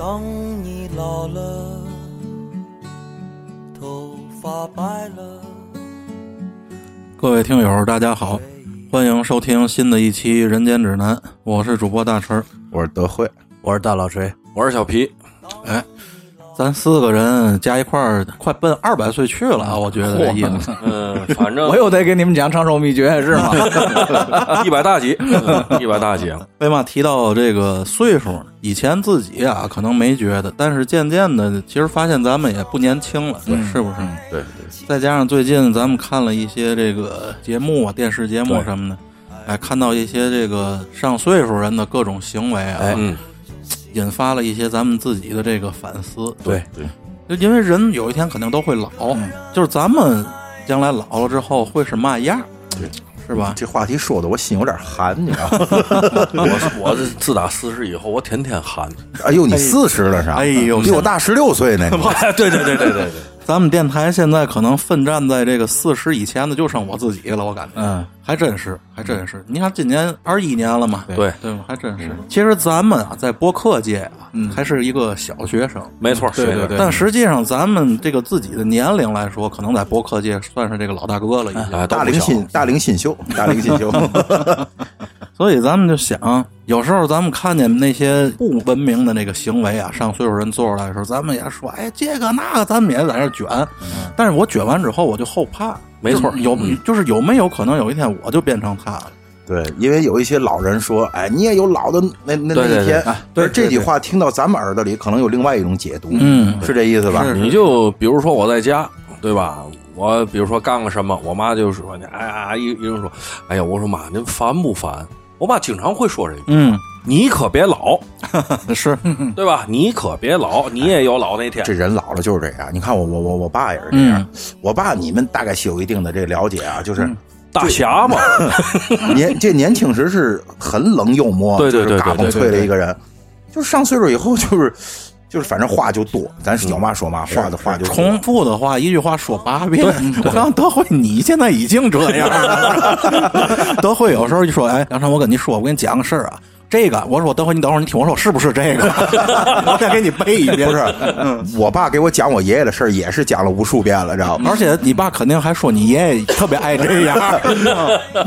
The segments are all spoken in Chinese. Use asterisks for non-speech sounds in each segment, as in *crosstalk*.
当你老了，头发白了。各位听友，大家好，欢迎收听新的一期《人间指南》，我是主播大陈儿。我是德惠，我是大老锤，我是小皮，哎，咱四个人加一块儿，快奔二百岁去了啊！我觉得这意思。嗯，*laughs* 反正我又得给你们讲长寿秘诀是吗？*laughs* 一百大几，一百大几了。为嘛提到这个岁数呢？以前自己啊可能没觉得，但是渐渐的，其实发现咱们也不年轻了，是不是？对再加上最近咱们看了一些这个节目啊，电视节目什么的，哎，看到一些这个上岁数人的各种行为啊，哎嗯，引发了一些咱们自己的这个反思。对对，就因为人有一天肯定都会老，就是咱们将来老了之后会是嘛样，对是吧？这话题说的我心有点寒，你知道吗？*laughs* *laughs* 我我自打四十以后，我天天寒。哎呦，你四十了是吧？哎呦比我大十六岁呢。你对对对对对对，咱们电台现在可能奋战在这个四十以前的就剩我自己了，我感觉，嗯，还真是，还真是。你看今年二一年了嘛，对。对。吗？还真是。其实咱们啊，在播客界啊，还是一个小学生，没错，对对对。但实际上咱们这个自己的年龄来说，可能在播客界算是这个老大哥了已经。哎，大龄新大龄新秀，大龄新秀。*laughs* *laughs* 所以咱们就想，有时候咱们看见那些不文明的那个行为啊，上岁数人做出来的时候，咱们也说，哎，这个那个，咱们也在那卷。但是我卷完之后，我就后怕。没错就有就是有没有可能有一天我就变成他了？对，因为有一些老人说，哎，你也有老的那那对对对那一天。对这句话听到咱们耳朵里，可能有另外一种解读。嗯是这意思吧？是你就比如说我在家，对吧？我比如说干个什么，我妈就说：“哎呀，一一人说，哎呀，我说妈，您烦不烦？”我爸经常会说这句嗯，：“你可别老，*laughs* 是，*laughs* 对吧？你可别老，*laughs* 你也有老那天。这人老了就是这样。你看我我我我爸也是这样。我爸你们大概是有一定的这了解啊，就是大侠嘛，年这年轻时是很冷幽默，对对对就是嘎嘣脆的一个人，就是上岁数以后就是就是反正话就多，咱是有嘛说嘛，话的话就多重复的话，一句话说八遍。*laughs* 我告诉德惠，你现在已经这样了。*laughs* 德惠有时候就说：“哎，杨晨，我跟你说，我跟你讲个事儿啊。”这个，我说德惠，你等会儿，你听我说，是不是这个？*laughs* 我再给你背一遍。不是，我爸给我讲我爷爷的事儿，也是讲了无数遍了，知道吗？而且你爸肯定还说你爷爷特别爱这样，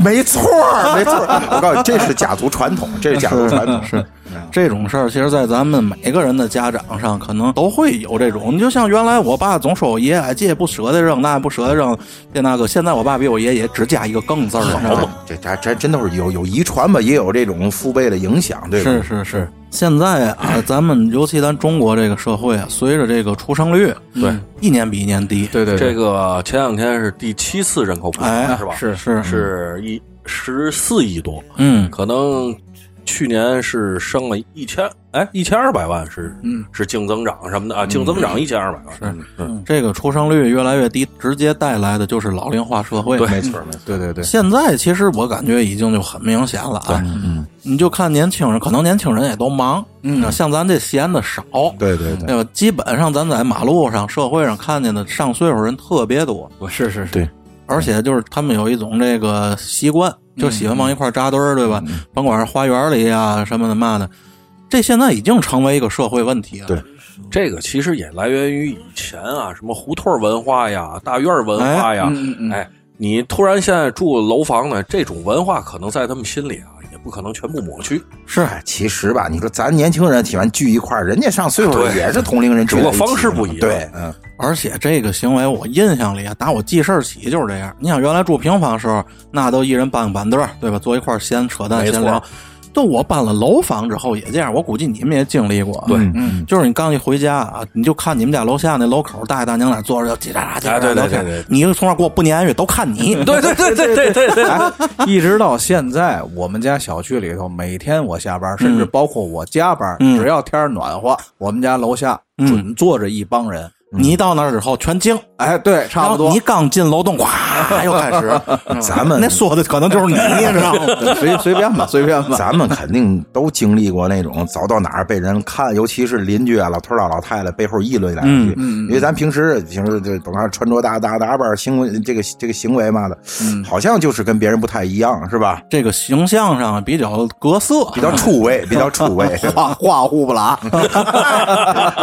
没错儿，没错儿。我告诉你，这是家族传统，这是家族传统。是这种事儿，其实，在咱们每个人的家长上，可能都会有这种。你就像原来我爸总说我爷爷，哎，这也不舍得扔，那也不舍得扔，这那个。现在我爸比我爷爷只加一个更字儿？这这这真都是有有遗传吧，也有这种父辈的影响，对吧？是是是。现在啊，咱们尤其咱中国这个社会啊，随着这个出生率，对，一年比一年低。对对这个前两天是第七次人口普查，哎，是吧？是是，是一十四亿多，嗯，可能去年是升了一千，哎，一千二百万是，嗯，是净增长什么的啊，净增长一千二百万，是。嗯这个出生率越来越低，直接带来的就是老龄化社会。对。没错没错。对对对，现在其实我感觉已经就很明显了啊，嗯，你就看年轻人，可能年轻人也都忙，嗯，像咱这闲的少，对对对，对吧？基本上咱在马路上、社会上看见的上岁数人特别多，是是是，对而且就是他们有一种这个习惯，就喜欢往一块儿扎堆儿，对吧？甭管是花园里呀什么的嘛的，这现在已经成为一个社会问题了。对这个其实也来源于以前啊，什么胡同文化呀、大院文化呀，哎，你突然现在住楼房呢，这种文化可能在他们心里啊，也不可能全部抹去，是哎，其实吧，你说咱年轻人喜欢聚一块儿，人家上岁数也是同龄人只不过方式不一样对，嗯，而且这个行为，我印象里啊，打我记事儿起就是这样。你想，原来住平房时候，那都一人搬个板凳儿，对吧？坐一块儿闲扯淡闲聊。就我搬了楼房之后也这样，我估计你们也经历过。对，嗯，就是你刚一回家啊，你就看你们家楼下那楼口大爷大娘在那坐着，就叽喳喳对对聊天对对。你从那儿给我不撵去，都看你。对对对对对对对，*laughs* 哎，一直到现在，我们家小区里头，每天我下班，甚至包括我加班，嗯。只要天儿暖和，我们家楼下准坐着一帮人，你到那儿之后全静，哎，对，差不多。你刚进楼栋，咵 *laughs* 又开始。咱们那说的可能就是你，*laughs* 知道吗？随随便吧，随便吧。咱们肯定都经历过那种走到哪儿被人看，尤其是邻居啊、老头老老太太背后议论两句。因为咱平时平时这甭看穿着大大打扮，行为这个这个行为嘛的，好像就是跟别人不太一样，是吧？这个形象上比较格色，比较出位，*laughs* 比较出位，花花呼不拉，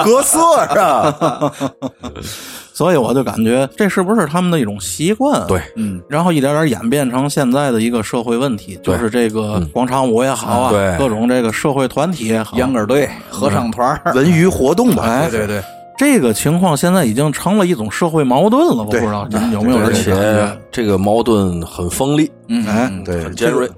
格色是吧？*laughs* 所以我就感觉这是不是他们的一种习惯？对，嗯，然后一点点演变成现在的一个社会问题，就是这个广场舞也好啊，对，各种这个社会团体也好，秧歌队、合唱团、文娱活动吧，哎，对对，这个情况现在已经成了一种社会矛盾了。我不知道你有没有而且这个矛盾很锋利，嗯，哎，对，很尖锐。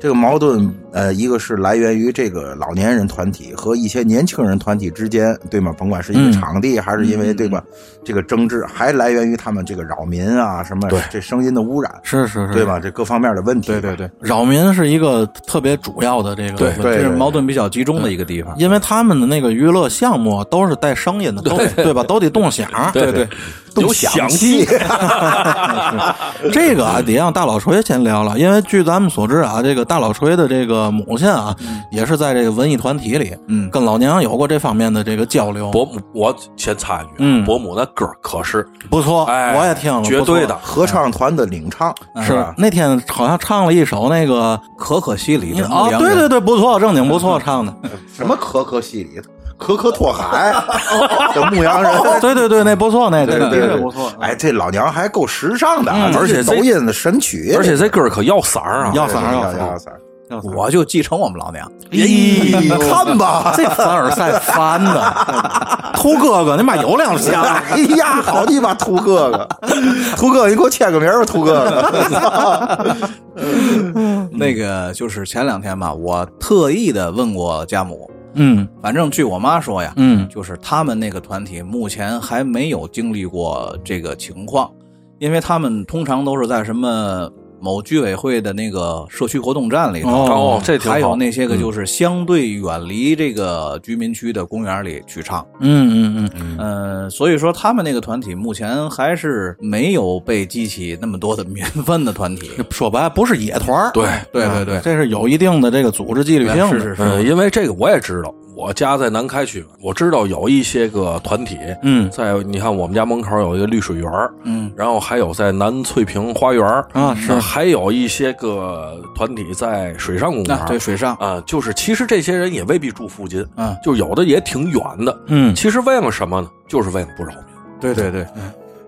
这个矛盾，呃，一个是来源于这个老年人团体和一些年轻人团体之间，对吗？甭管是因为场地，还是因为对吧？这个争执，还来源于他们这个扰民啊，什么这声音的污染，是是是，对吧？这各方面的问题，对对对，扰民是一个特别主要的这个，对，这是矛盾比较集中的一个地方，因为他们的那个娱乐项目都是带声音的，都对吧？都得动响，对对，有响气。*laughs* 这个啊，得让大老锤先聊了，因为据咱们所知啊，这个大老锤的这个母亲啊，也是在这个文艺团体里，嗯，跟老娘有过这方面的这个交流。伯母，我先插一句，嗯，伯母的歌可是不错，哎，我也听了，绝对的。合唱团的领唱。是那天好像唱了一首那个可可西里的啊，对对对，不错，正经不错，唱的。*laughs* 什么可可西里。可可托海的 *laughs* 牧羊人，对对对，那不错，那对对不错。哎，这老娘还够时尚的，而且抖音的神曲，而且这歌可要色儿啊，要色儿，要色儿。我就继承我们老娘，咦，看吧，这凡尔赛翻的，*laughs* 秃哥哥，你妈有两下！哎呀，好你妈秃哥哥，秃哥，你给我签个名吧，秃哥哥。那个就是前两天吧，我特意的问过家母。嗯，反正据我妈说呀，嗯，就是他们那个团体目前还没有经历过这个情况，因为他们通常都是在什么某居委会的那个社区活动站里头，哦，这还有那些个就是相对远离这个居民区的公园里去唱，嗯嗯嗯。嗯，所以说他们那个团体目前还是没有被激起那么多的民愤的团体，*laughs* 说白不是野团对对对对，这是有一定的这个组织纪律性，是是是，因为这个我也知道。我家在南开区，我知道有一些个团体，嗯，在你看我们家门口有一个绿水园，嗯，然后还有在南翠屏花园啊，是，还有一些个团体在水上公园，对，水上。啊，就是其实这些人也未必住附近，嗯，就有的也挺远的，嗯，其实为了什么呢？就是为了不扰民。对对对，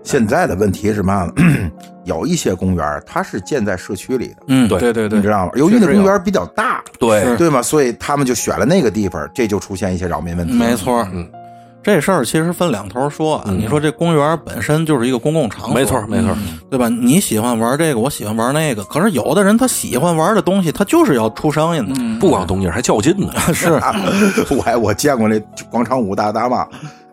现在的问题是嘛呢？*clears throat* 有一些公园它是建在社区里的，嗯，对对对对，你知道吗？由于那公园比较大，对对吗？所以他们就选了那个地方，这就出现一些扰民问题。没错，嗯，这事儿其实分两头说啊。你说这公园本身就是一个公共场所，没错没错，对吧？你喜欢玩这个，我喜欢玩那个。可是有的人他喜欢玩的东西，他就是要出声音的，不光动静还较劲呢。*laughs* 是，*laughs* 我还我见过那广场舞大大妈。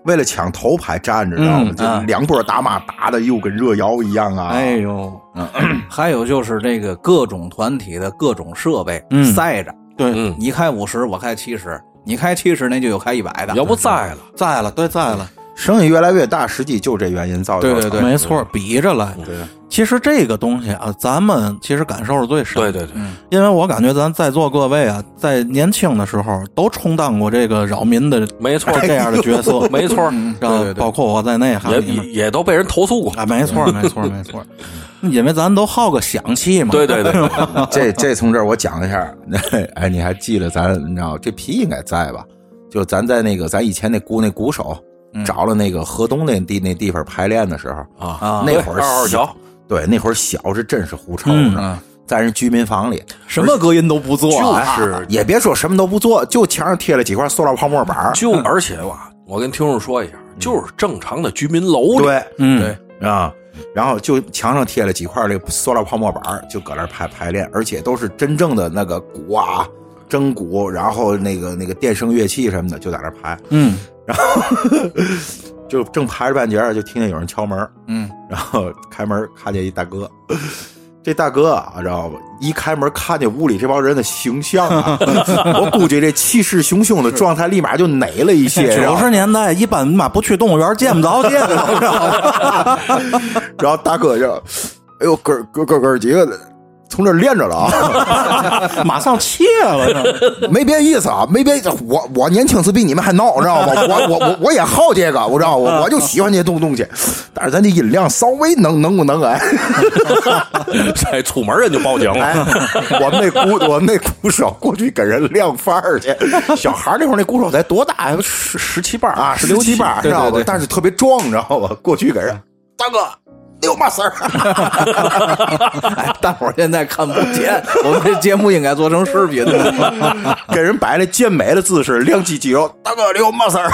为了抢头牌站着，知道吗？就两拨大妈打的又跟热窑一样啊！哎呦，*clears throat* 还有就是这个各种团体的各种设备塞着，对，你开五十，我开七十，你开七十，那就有开一百的，要不栽了，栽了，对，栽了。生意越来越大，实际就这原因造成。对对对，没错，比着来。对，其实这个东西啊，咱们其实感受是最深。对对对，因为我感觉咱在座各位啊，在年轻的时候都充当过这个扰民的，没错，这样的角色，*laughs* 没错。对对，包括我在内，也也都被人投诉过啊。没错，没错，没错。*laughs* 因为咱都好个响气嘛。对对对，*laughs* 这这从这儿我讲一下。哎，你还记得咱？你知道这皮应该在吧？就咱在那个咱以前那鼓那鼓手。找了那个河东那地那地方排练的时候啊，那会儿小，对，那会儿小是真是胡臭呢，在人居民房里，什么隔音都不做，就是也别说什么都不做，就墙上贴了几块塑料泡沫板就而且吧，我跟听众说一下，就是正常的居民楼，对，嗯，对。啊，然后就墙上贴了几块这个塑料泡沫板就搁那排排练，而且都是真正的那个鼓啊，真鼓，然后那个那个电声乐器什么的就在那排，嗯。然后就正排着半截就听见有人敲门，嗯，*laughs* 然后开门看见一大哥，这大哥啊，知道吧？一开门看见屋里这帮人的形象啊，*laughs* 我估计这气势汹汹的状态立马就馁了一些。九十年代一般嘛不去动物园见不着这个，知道吗？*laughs* 然后大哥就，哎呦哥哥哥哥几个的。从这练着了啊，*laughs* 马上切了，没别意思啊，没别意思。我我年轻时比你们还闹，知道吗？我我我我也好这个，我知道，我我就喜欢这东东西。但是咱这音量稍微能能不能哎？*laughs* 再出门人就报警了。我们那鼓，*laughs* 我们那鼓手过去给人亮范儿去。小孩那会儿那鼓手才多大呀？十十七八啊，十六七八，知道吧？但是特别壮，知道吧？过去给人大哥。有嘛事儿？*laughs* 哎，大伙儿现在看不见，我们这节目应该做成视频，*laughs* 给人摆那健美的姿势，亮肌肌肉。大哥，你有嘛事儿？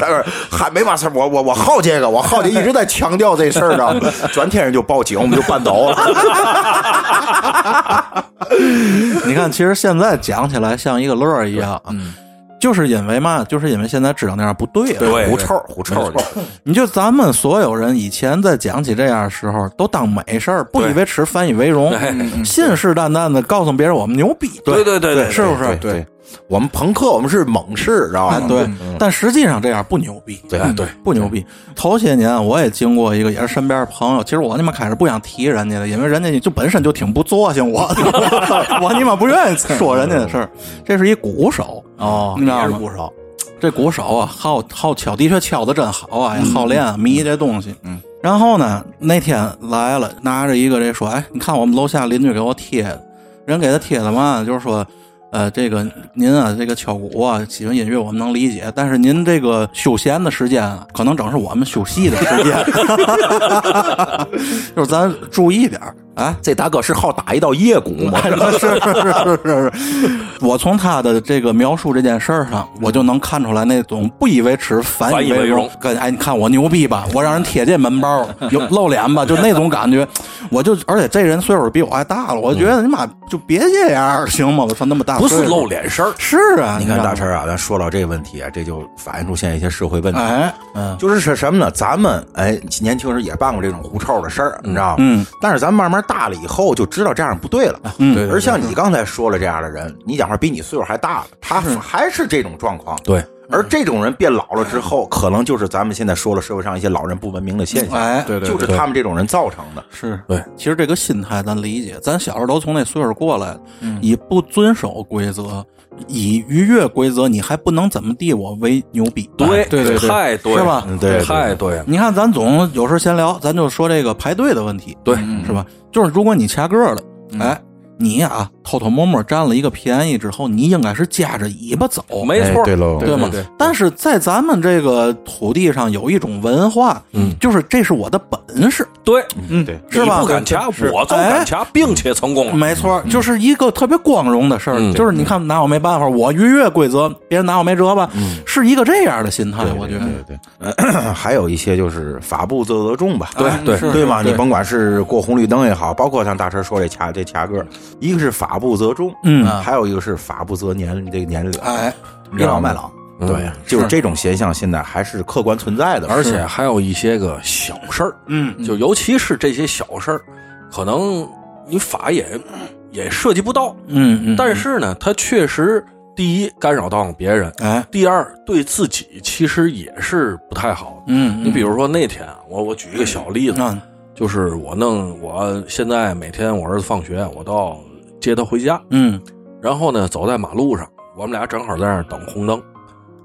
大哥还没嘛事儿，我我我好这个，我好这一直在强调这事儿呢。转天人就报警，我们就搬走了。*laughs* 你看，其实现在讲起来像一个乐儿一样。嗯。就是因为嘛，就是因为现在知道那样不对，对，狐臭，狐臭。你就咱们所有人以前在讲起这样的时候，都当美事儿，不以为耻，反以为荣，信誓旦旦的告诉别人我们牛逼，对对对，是不是？对。我们朋克，我们是猛士，知道吧？对，但实际上这样不牛逼，对对，不牛逼。头些年我也经过一个，也是身边朋友。其实我他妈开始不想提人家的，因为人家就本身就挺不作性，我 *laughs* 我你妈不愿意说人家的事儿。这是一鼓手哦，你知道吗？鼓手，这鼓手啊，好好敲，的确敲的真好啊，也好练，迷这东西。嗯。然后呢，那天来了，拿着一个这说，哎，你看我们楼下邻居给我贴的，人给他贴的嘛，就是说。呃，这个您啊，这个敲鼓啊，喜欢音乐，我们能理解。但是您这个休闲的时间啊，可能正是我们休息的时间，*laughs* 就是咱注意点啊。这大哥是好打一道夜鼓吗？*laughs* 是是是是是。我从他的这个描述这件事儿上，我就能看出来那种不以为耻，反以为荣。跟哎，你看我牛逼吧？我让人贴这门包，有露脸吧？就那种感觉。我就而且这人岁数比我还大了，我觉得你妈就别这样行吗？我说那么大。不是露脸事儿，是啊，你看大陈啊，咱说到这个问题啊，这就反映出现一些社会问题。哎，嗯，就是是什么呢？咱们哎，年轻时也办过这种狐臭的事儿，你知道吗？嗯。但是咱慢慢大了以后，就知道这样不对了。嗯。对。而像你刚才说了这样的人，你讲话比你岁数还大了，他还是这种状况。对。而这种人变老了之后，可能就是咱们现在说了社会上一些老人不文明的现象。哎，对对，就是他们这种人造成的。是对。其实这个心态咱理解，咱小时候都从那岁数过来，以不遵守规则。以逾越规则，你还不能怎么地我为牛逼？对对对，太对是吧？对，太对了。你看，咱总有时候闲聊，咱就说这个排队的问题，对，是吧？就是如果你掐个了，哎。你呀，偷偷摸摸占了一个便宜之后，你应该是夹着尾巴走，没错，对喽，对吗？但是在咱们这个土地上有一种文化，嗯，就是这是我的本事，对，嗯，对，是吧？不敢掐，我就敢掐，并且成功了，没错，就是一个特别光荣的事儿，就是你看拿我没办法，我逾越规则，别人拿我没辙吧？是一个这样的心态，我觉得，对对，*clears throat* 还有一些就是法不责责众吧，对。对对嘛，你甭管是过红绿灯也好，包括像大车说这掐这掐个。一个是法不责众，嗯，还有一个是法不责年这个年龄，哎，倚老卖老，对，就是这种现象现在还是客观存在的，而且还有一些个小事儿，嗯，就尤其是这些小事儿，可能你法也也涉及不到，嗯嗯，但是呢，它确实第一干扰到了别人，哎，第二对自己其实也是不太好，嗯，你比如说那天我我举一个小例子，就是我弄我现在每天我儿子放学我到。接他回家，嗯，然后呢，走在马路上，我们俩正好在那儿等红灯，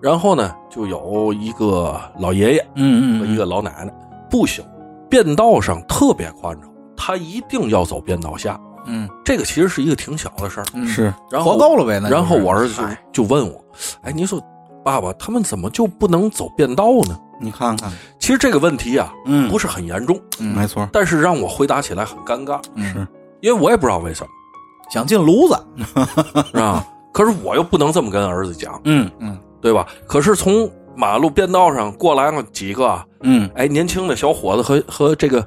然后呢，就有一个老爷爷，嗯嗯，和一个老奶奶，不行，便道上特别宽敞，他一定要走便道下，嗯，这个其实是一个挺小的事儿，是，然后活够了呗，那然后我儿子就就问我，哎，你说爸爸他们怎么就不能走便道呢？你看看，其实这个问题啊，嗯，不是很严重，嗯，没错，但是让我回答起来很尴尬，是。因为我也不知道为什么。想进炉子，*laughs* 是吧？可是我又不能这么跟儿子讲，嗯嗯，对吧？可是从马路便道上过来了几个，嗯，哎，年轻的小伙子和和这个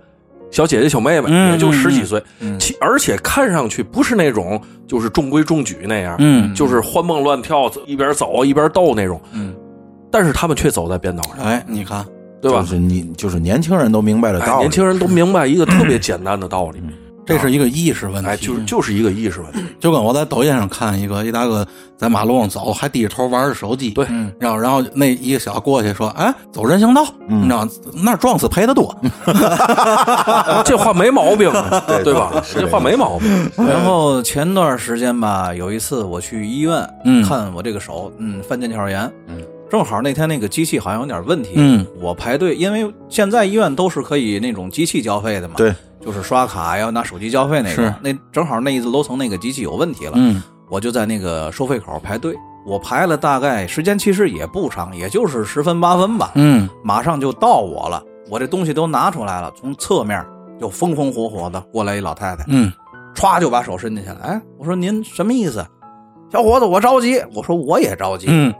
小姐姐、小妹妹，也就十几岁，其而且看上去不是那种就是中规中矩那样，嗯，就是欢蹦乱跳，一边走一边逗那种，嗯，但是他们却走在便道上，哎，你看，对吧？就是你就是年轻人都明白了道理，年轻人都明白一个特别简单的道理。这是一个意识问题，哎，就是就是一个意识问题。就跟我在抖音上看一个一大哥在马路上走，还低着头玩着手机，对，然后然后那一个小过去说：“哎，走人行道，你知道那撞死赔的多。*laughs* *laughs* ”这话没毛病，对吧？这话没毛病。然后前段时间吧，有一次我去医院看我这个手，嗯，犯腱鞘炎，嗯，正好那天那个机器好像有点问题，嗯，我排队，因为现在医院都是可以那种机器交费的嘛，对。就是刷卡要拿手机交费那个，那正好那一楼层那个机器有问题了，嗯，我就在那个收费口排队，我排了大概时间其实也不长，也就是十分八分吧，嗯，马上就到我了，我这东西都拿出来了，从侧面就风风火火的过来一老太太，嗯，歘就把手伸进去了，哎，我说您什么意思？小伙子，我着急，我说我也着急，嗯。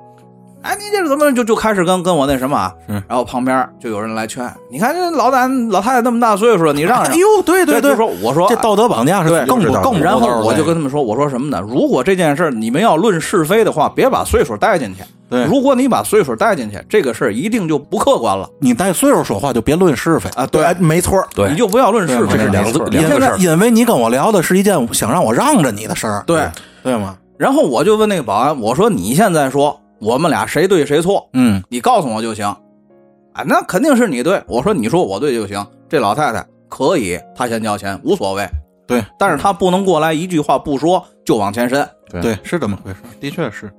哎，你这是怎么就就开始跟跟我那什么啊？然后旁边就有人来劝，你看这老胆老太太那么大岁数了，你让让。哎呦，对对对，说我说这道德绑架是更不更。然后我就跟他们说，我说什么呢？如果这件事你们要论是非的话，别把岁数带进去。对，如果你把岁数带进去，这个事儿一定就不客观了。你带岁数说话就别论是非啊。对，没错，对，你就不要论是非。这是两两个事儿。因为你跟我聊的是一件想让我让着你的事儿。对，对吗？然后我就问那个保安，我说你现在说。我们俩谁对谁错？嗯，你告诉我就行。啊，那肯定是你对。我说你说我对就行。这老太太可以，她先交钱无所谓。对，但是她不能过来一句话不说就往前伸。对，是这么回事。的确是，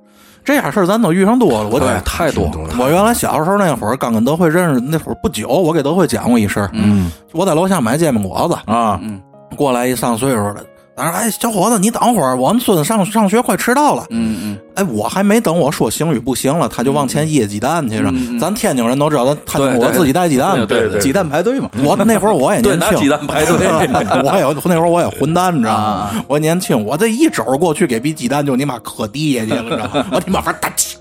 这样事儿咱都遇上多了。我太多了。我原来小时候那会儿刚跟德惠认识那会儿不久，我给德惠讲过一事儿。嗯，我在楼下买煎饼果子啊，嗯，过来一上岁数的。说：“哎，小伙子，你等会儿，我们孙子上上学快迟到了。嗯嗯，哎，我还没等我说行与不行了，他就往前掖鸡蛋去了。咱天津人都知道，他我自己带鸡蛋，对对，鸡蛋排队嘛。我那会儿我也年轻，鸡蛋排队，*laughs* 我也那会儿我也混蛋，你知道吗？我年轻，我这一肘过去给逼鸡蛋就你妈磕地下去了，你知道吗？我你妈玩大气。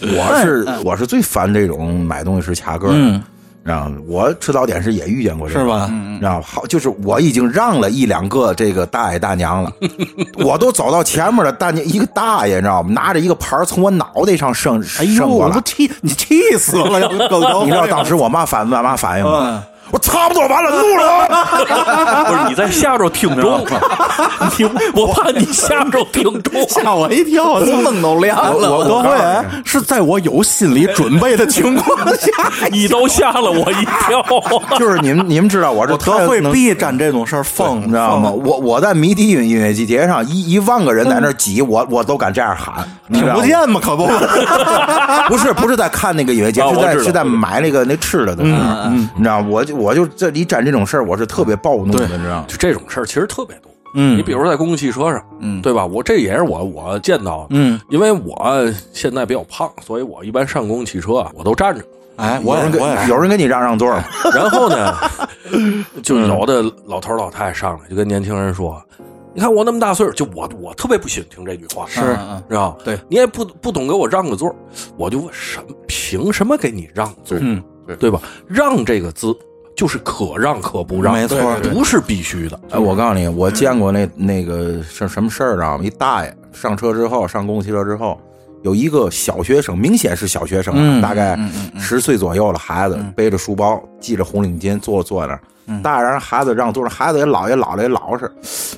我是 *laughs* 我是最烦这种买东西是卡个。嗯。啊，我吃早点时也遇见过，是吧？然后好，就是我已经让了一两个这个大爷大娘了，*laughs* 我都走到前面了，大娘一个大爷，你知道吗？拿着一个盘从我脑袋上升，哎呦，我都气，你气死了！*laughs* 你知道当时我妈反我妈反应吗？我差不多完了，录了。*laughs* 不是你在下周听中，*laughs* 你我怕你下周听众，吓我一跳，灯都亮了。我都会是在我有心理准备的情况下，*laughs* 你都吓了我一跳。就是你们，你们知道我这特会避沾这种事儿疯，你知道吗？我我在迷笛音乐节上，一一万个人在那挤，我我都敢这样喊，听不见吗？可不，不是不是在看那个音乐节，是在是在买那个那吃的的，嗯，你知道我就。我就这一沾这种事儿，我是特别暴怒的，你知道吗？就这种事儿其实特别多。嗯，你比如说在公共汽车上，嗯，对吧？我这也是我我见到的。嗯，因为我现在比较胖，所以我一般上公共汽车啊，我都站着。哎，我也我有人给你让让座 *laughs* 然后呢，*laughs* 就有的老头老太太上来就跟年轻人说：“你看我那么大岁数，就我我特别不喜欢听这句话，是知道对你也不不懂给我让个座我就问什凭什么给你让座？嗯，对吧？让这个字。就是可让可不让，没错，不是必须的。哎，我告诉你，我见过那那个是什么事儿啊？一大爷上车之后，上公共汽车之后，有一个小学生，明显是小学生，大概十岁左右的孩子，背着书包，系着红领巾，坐坐那儿。大爷让孩子让座，孩子也老也老了也老实，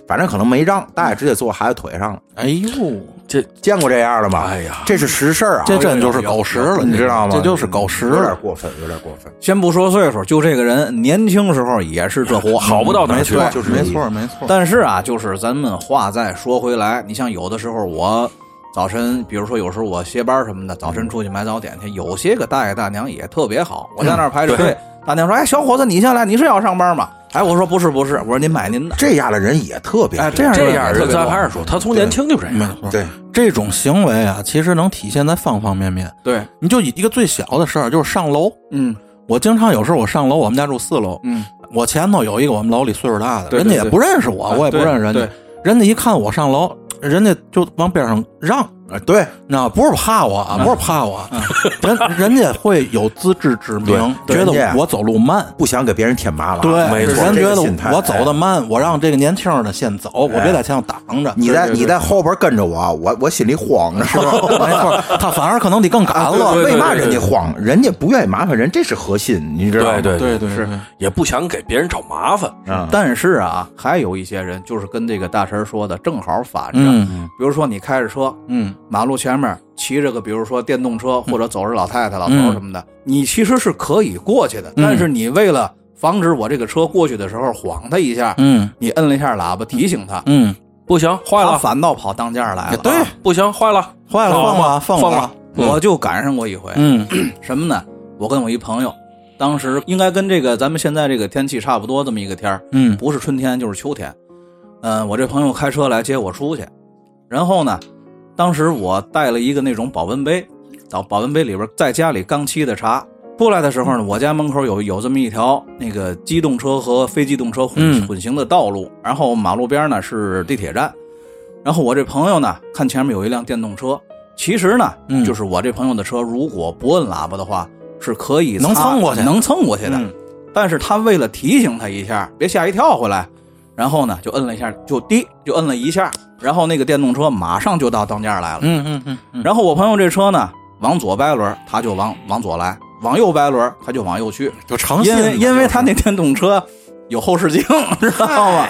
反正可能没让，大爷直接坐孩子腿上了。哎呦，这见过这样的吗？哎呀，这是实事啊！这真就是狗食了，你知道吗？这就是狗食，有点过分，有点过分。先不说岁数，就这个人年轻时候也是这货，*laughs* 好不到哪去，就是没错没错。但是啊，就是咱们话再说回来，你像有的时候我早晨，比如说有时候我歇班什么的，早晨出去买早点去，有些个大爷大娘也特别好，我在那儿排着队，大娘说：“哎，小伙子，你先来，你是要上班吗？”哎，我说不是不是，我说您买您的。这样的人也特别，哎，这样这样人咱还是说，他从年轻就这样。对，这种行为啊，其实能体现在方方面面。对，你就以一个最小的事儿，就是上楼。嗯，我经常有时候我上楼，我们家住四楼。嗯，我前头有一个我们楼里岁数大的，人家也不认识我，我也不认识人家。人家一看我上楼，人家就往边上让，啊，对，那不是怕我啊，不是怕我，*laughs* 人人家会有自知之明，觉得我走路慢，不想给别人添麻烦。对，人觉得我走的慢，我让这个年轻的先走，我别在前头挡着。你在你在后边跟着我，我我心里慌着，是吧？没错，*laughs* 他反而可能得更赶了。为嘛人家慌？人家不愿意麻烦人，这是核心，你知道吗？对对对，是也不想给别人找麻烦。但是啊，还有一些人就是跟这个大神说的正好反着。比如说你开着车，嗯，马路前面骑着个，比如说电动车或者走着老太太、老头什么的，你其实是可以过去的。但是你为了防止我这个车过去的时候晃他一下，嗯，你摁了一下喇叭提醒他，嗯，不行，坏了，反倒跑当间来了。对，不行，坏了，坏了，放吧，放吧。我就赶上过一回，嗯，*clears throat* 什么呢？我跟我一朋友，当时应该跟这个咱们现在这个天气差不多，这么一个天嗯，不是春天就是秋天。嗯，我这朋友开车来接我出去，然后呢，当时我带了一个那种保温杯，到保温杯里边在家里刚沏的茶。出来的时候呢，我家门口有有这么一条那个机动车和非机动车混混行的道路，然后马路边呢是地铁站，然后我这朋友呢看前面有一辆电动车，其实呢，就是我这朋友的车，如果不摁喇叭的话是可以能蹭过去，能蹭过去的，但是他为了提醒他一下，别吓一跳回来。然后呢，就摁了一下，就滴，就摁了一下，然后那个电动车马上就到当间来了。嗯嗯嗯。然后我朋友这车呢，往左掰轮，他就往往左来；往右掰轮，他就往右去。就成因为因为他那电动车有后视镜，知道吗？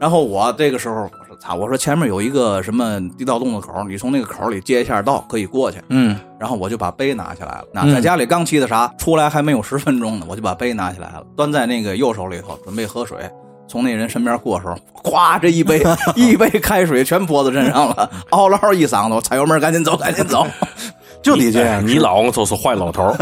然后我这个时候我说：“操！我说前面有一个什么地道洞的口，你从那个口里接一下道，可以过去。”嗯。然后我就把杯拿起来了。那在家里刚沏的茶，出来还没有十分钟呢，我就把杯拿起来了，端在那个右手里头，准备喝水。从那人身边过的时候，咵，这一杯 *laughs* 一杯开水全泼到身上了，嗷嗷一嗓子，踩油门赶紧走，赶紧走，*laughs* 就得这样。你老公就是坏老头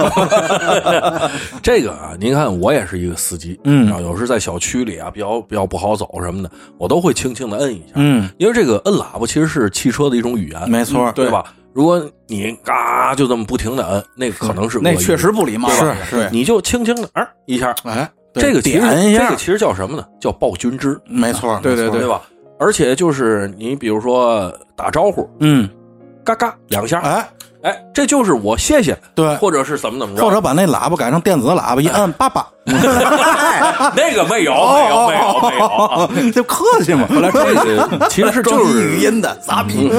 *laughs* 这个啊，您看我也是一个司机，嗯，有时在小区里啊，比较比较不好走什么的，我都会轻轻的摁一下，嗯，因为这个摁喇叭其实是汽车的一种语言，没错，对吧？如果你嘎就这么不停的摁，那个可能是那确实不礼貌，是是，你就轻轻的嗯一下，哎。这个其实这个其实叫什么呢？叫暴君之，没错，对对对吧？而且就是你比如说打招呼，嗯，嘎嘎两下，哎哎，这就是我谢谢，对，或者是怎么怎么着，或者把那喇叭改成电子喇叭，一摁爸爸，*laughs* 那个没有没有没有没有，*laughs* 就客气嘛。后来这个 *laughs* 其实就是语音的杂逼。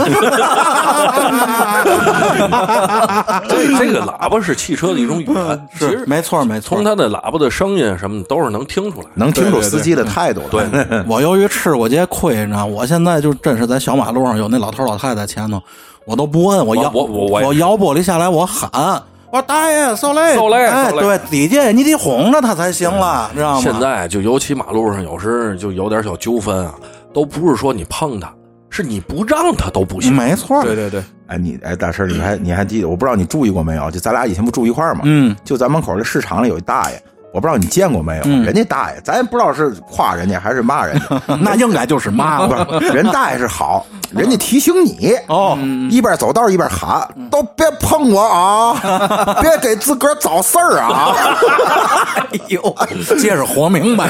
这这个喇叭是汽车的一种语言，是没错没错。从它的喇叭的声音什么都是能听出来，能听出司机的态度。对，我由于吃过这亏，你知道，我现在就真是在小马路上有那老头老太太前头，我都不问，我摇我我我摇玻璃下来，我喊。我说大爷，受累，受累，哎，对，底下你得哄着他才行了，知道吗？现在就尤其马路上，有时就有点小纠纷啊，都不是说你碰他，是你不让他都不行。没错，对对对。哎，你哎，大师，你还你还记得？我不知道你注意过没有？就咱俩以前不住一块儿吗？嗯。就咱门口这市场里有一大爷。我不知道你见过没有，人家大爷，咱也不知道是夸人家还是骂人家，*laughs* 那应该就是骂吧。人大爷是好，人家提醒你哦，一边走道一边喊，都别碰我啊，别给自个儿找事儿啊。*laughs* 哎呦，这是活明白，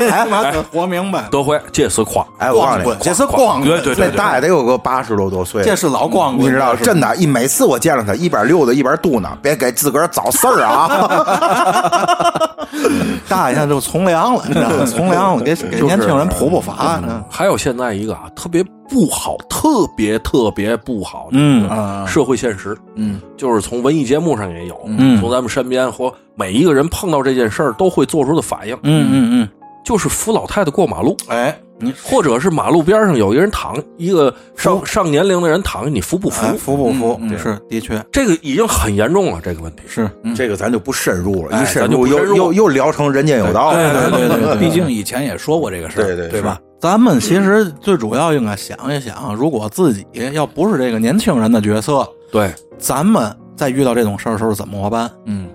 哎，活明白，多辉，这是夸，哎，我告诉你，这是光，对对对，那大爷得有个八十多多岁，这是老光棍，你知道，真的，一每次我见着他，一边溜达一边嘟囔，别给自个儿找事儿啊。*laughs* *laughs* 大爷就从良了，你知道吗？从良了，给给年轻人普普法。还有现在一个啊，特别不好，特别特别不好的，嗯社会现实，嗯，就是从文艺节目上也有，嗯，从咱们身边或每一个人碰到这件事儿都会做出的反应，嗯嗯嗯，就是扶老太太过马路，哎。你或者是马路边上有一个人躺，一个上上年龄的人躺，你扶不扶？扶不扶？嗯？是的确，这个已经很严重了。这个问题是这个，咱就不深入了，一深入又又又聊成人间有道。对对对对，*laughs* 毕竟以前也说过这个事儿，对对对吧？咱们其实最主要应该想一想，如果自己要不是这个年轻人的角色，对，咱们在遇到这种事儿的时候怎么办？嗯。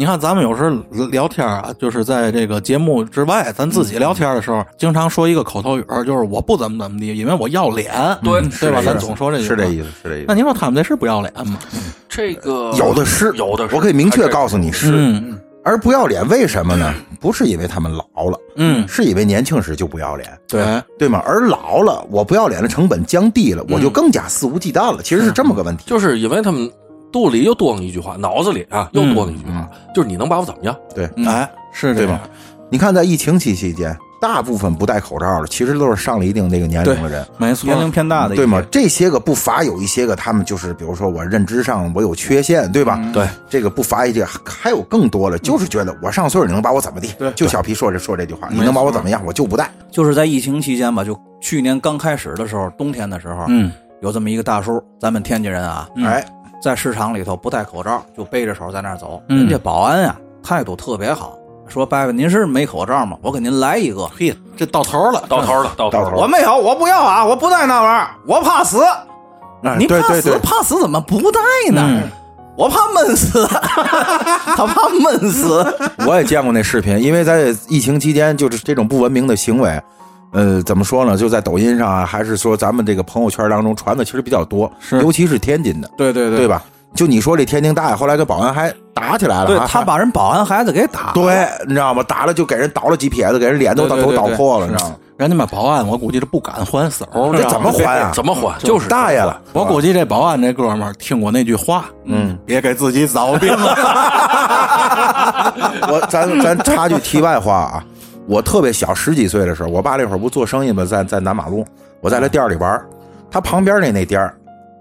你看，咱们有时候聊天啊，就是在这个节目之外，咱自己聊天的时候，经常说一个口头语，就是我不怎么怎么地，因为我要脸，对对吧？咱总说这个，是这意思，是这意思。那你说他们这是不要脸吗？这个有的是，有的是，我可以明确告诉你是，而不要脸为什么呢？不是因为他们老了，嗯，是因为年轻时就不要脸，对对吗？而老了，我不要脸的成本降低了，我就更加肆无忌惮了。其实是这么个问题。就是因为他们肚里又多了一句话，脑子里啊又多了一句话，就是你能把我怎么样？对，哎，是这样对吧？你看，在疫情期期间，大部分不戴口罩的，其实都是上了一定那个年龄的人。没错，年龄偏大的，对吗？？这些个不乏有一些个，他们就是比如说我认知上我有缺陷，对吧？对，这个不乏一些，还有更多的，就是觉得我上岁数你能把我怎么地？就小皮说这说这句话，你能把我怎么样？我就不戴。就是在疫情期间吧，就去年刚开始的时候，冬天的时候，嗯，有这么一个大叔，咱们天津人啊，哎，在市场里头不戴口罩，就背着手在那儿走，嗯人家保安啊态度特别好，说伯伯您是没口罩吗？我给您来一个。嘿，这到头了，到头了，到头了。我没有，我不要啊，我不戴那玩意儿，我怕死。哎你怕死对对对，怕死怎么不戴呢？嗯我怕闷死，*laughs* 他怕闷死。我也见过那视频，因为在疫情期间，就是这种不文明的行为，呃，怎么说呢？就在抖音上啊，还是说咱们这个朋友圈当中传的其实比较多，是尤其是天津的，对对对？对吧？就你说这天津大爷后来跟保安还打起来了，对他把人保安孩子给打了。对，你知道吗？打了就给人倒了几撇子，给人脸都都倒破了，你知道吗？人家那保安，我估计是不敢还手，这怎么还啊？怎么还？就是大爷了，我估计这保安这哥们儿听过那句话，嗯，别给自己找病了。*laughs* 我咱咱插句题外话啊，我特别小十几岁的时候，我爸那会儿不做生意吗？在在南马路，我在那店儿里玩儿他旁边那那店儿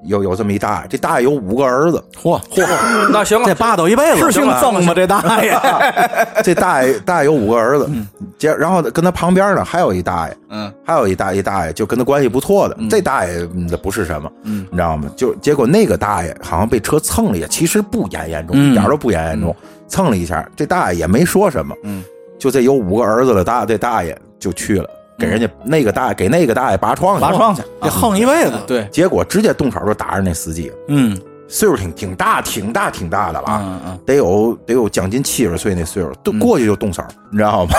有有这么一大爷，这大爷有五个儿子，嚯嚯，*laughs* 那行了这，霸道一辈子，是姓曾吗？这大爷？*laughs* *laughs* 这大爷大爷有五个儿子，接然后跟他旁边呢还有一大爷，嗯，还有一大一大爷就跟他关系不错的，这大爷嗯不是什么，嗯，你知道吗？就结果那个大爷好像被车蹭了一下，其实不严严重，嗯一点都不严严重，蹭了一下，这大爷也没说什么，嗯，就这有五个儿子的大这大爷就去了，给人家那个大爷给那个大爷拔创去，拔创去，得横一辈子。对，结果直接动手就打人那司机，嗯，岁数挺挺大，挺大挺大的了，嗯嗯，得有得有将近七十岁那岁数，都过去就动手，你知道吗？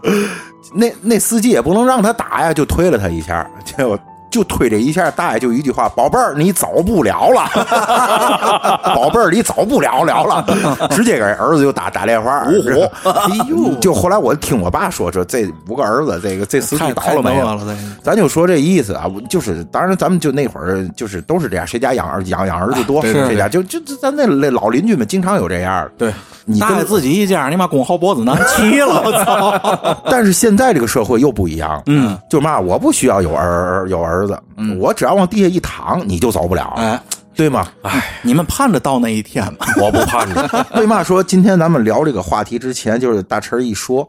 *laughs* 那那司机也不能让他打呀，就推了他一下，结果就推这一下，大爷就一句话：“宝贝儿，你走不了了，*laughs* 宝贝儿，你走不了了了。*laughs* ”直接给儿子就打打电话，五虎哎呦！就后来我听我爸说，说这五个儿子，这个这司机太倒了没有？咱就说这意思啊，就是当然咱们就那会儿就是都是这样，谁家养儿养养儿子多，谁家就就就咱那那老邻居们经常有这样的。对，你跟大爷自己一家，你妈公侯伯子男齐了，我操！*laughs* 但是现在这个社会又不一样，嗯，就嘛，我不需要有儿有儿子，我只要往地下一躺，你就走不了，哎，对吗？哎你们盼着到那一天吗？*laughs* 我不盼着。*laughs* 为嘛说今天咱们聊这个话题之前，就是大陈一说，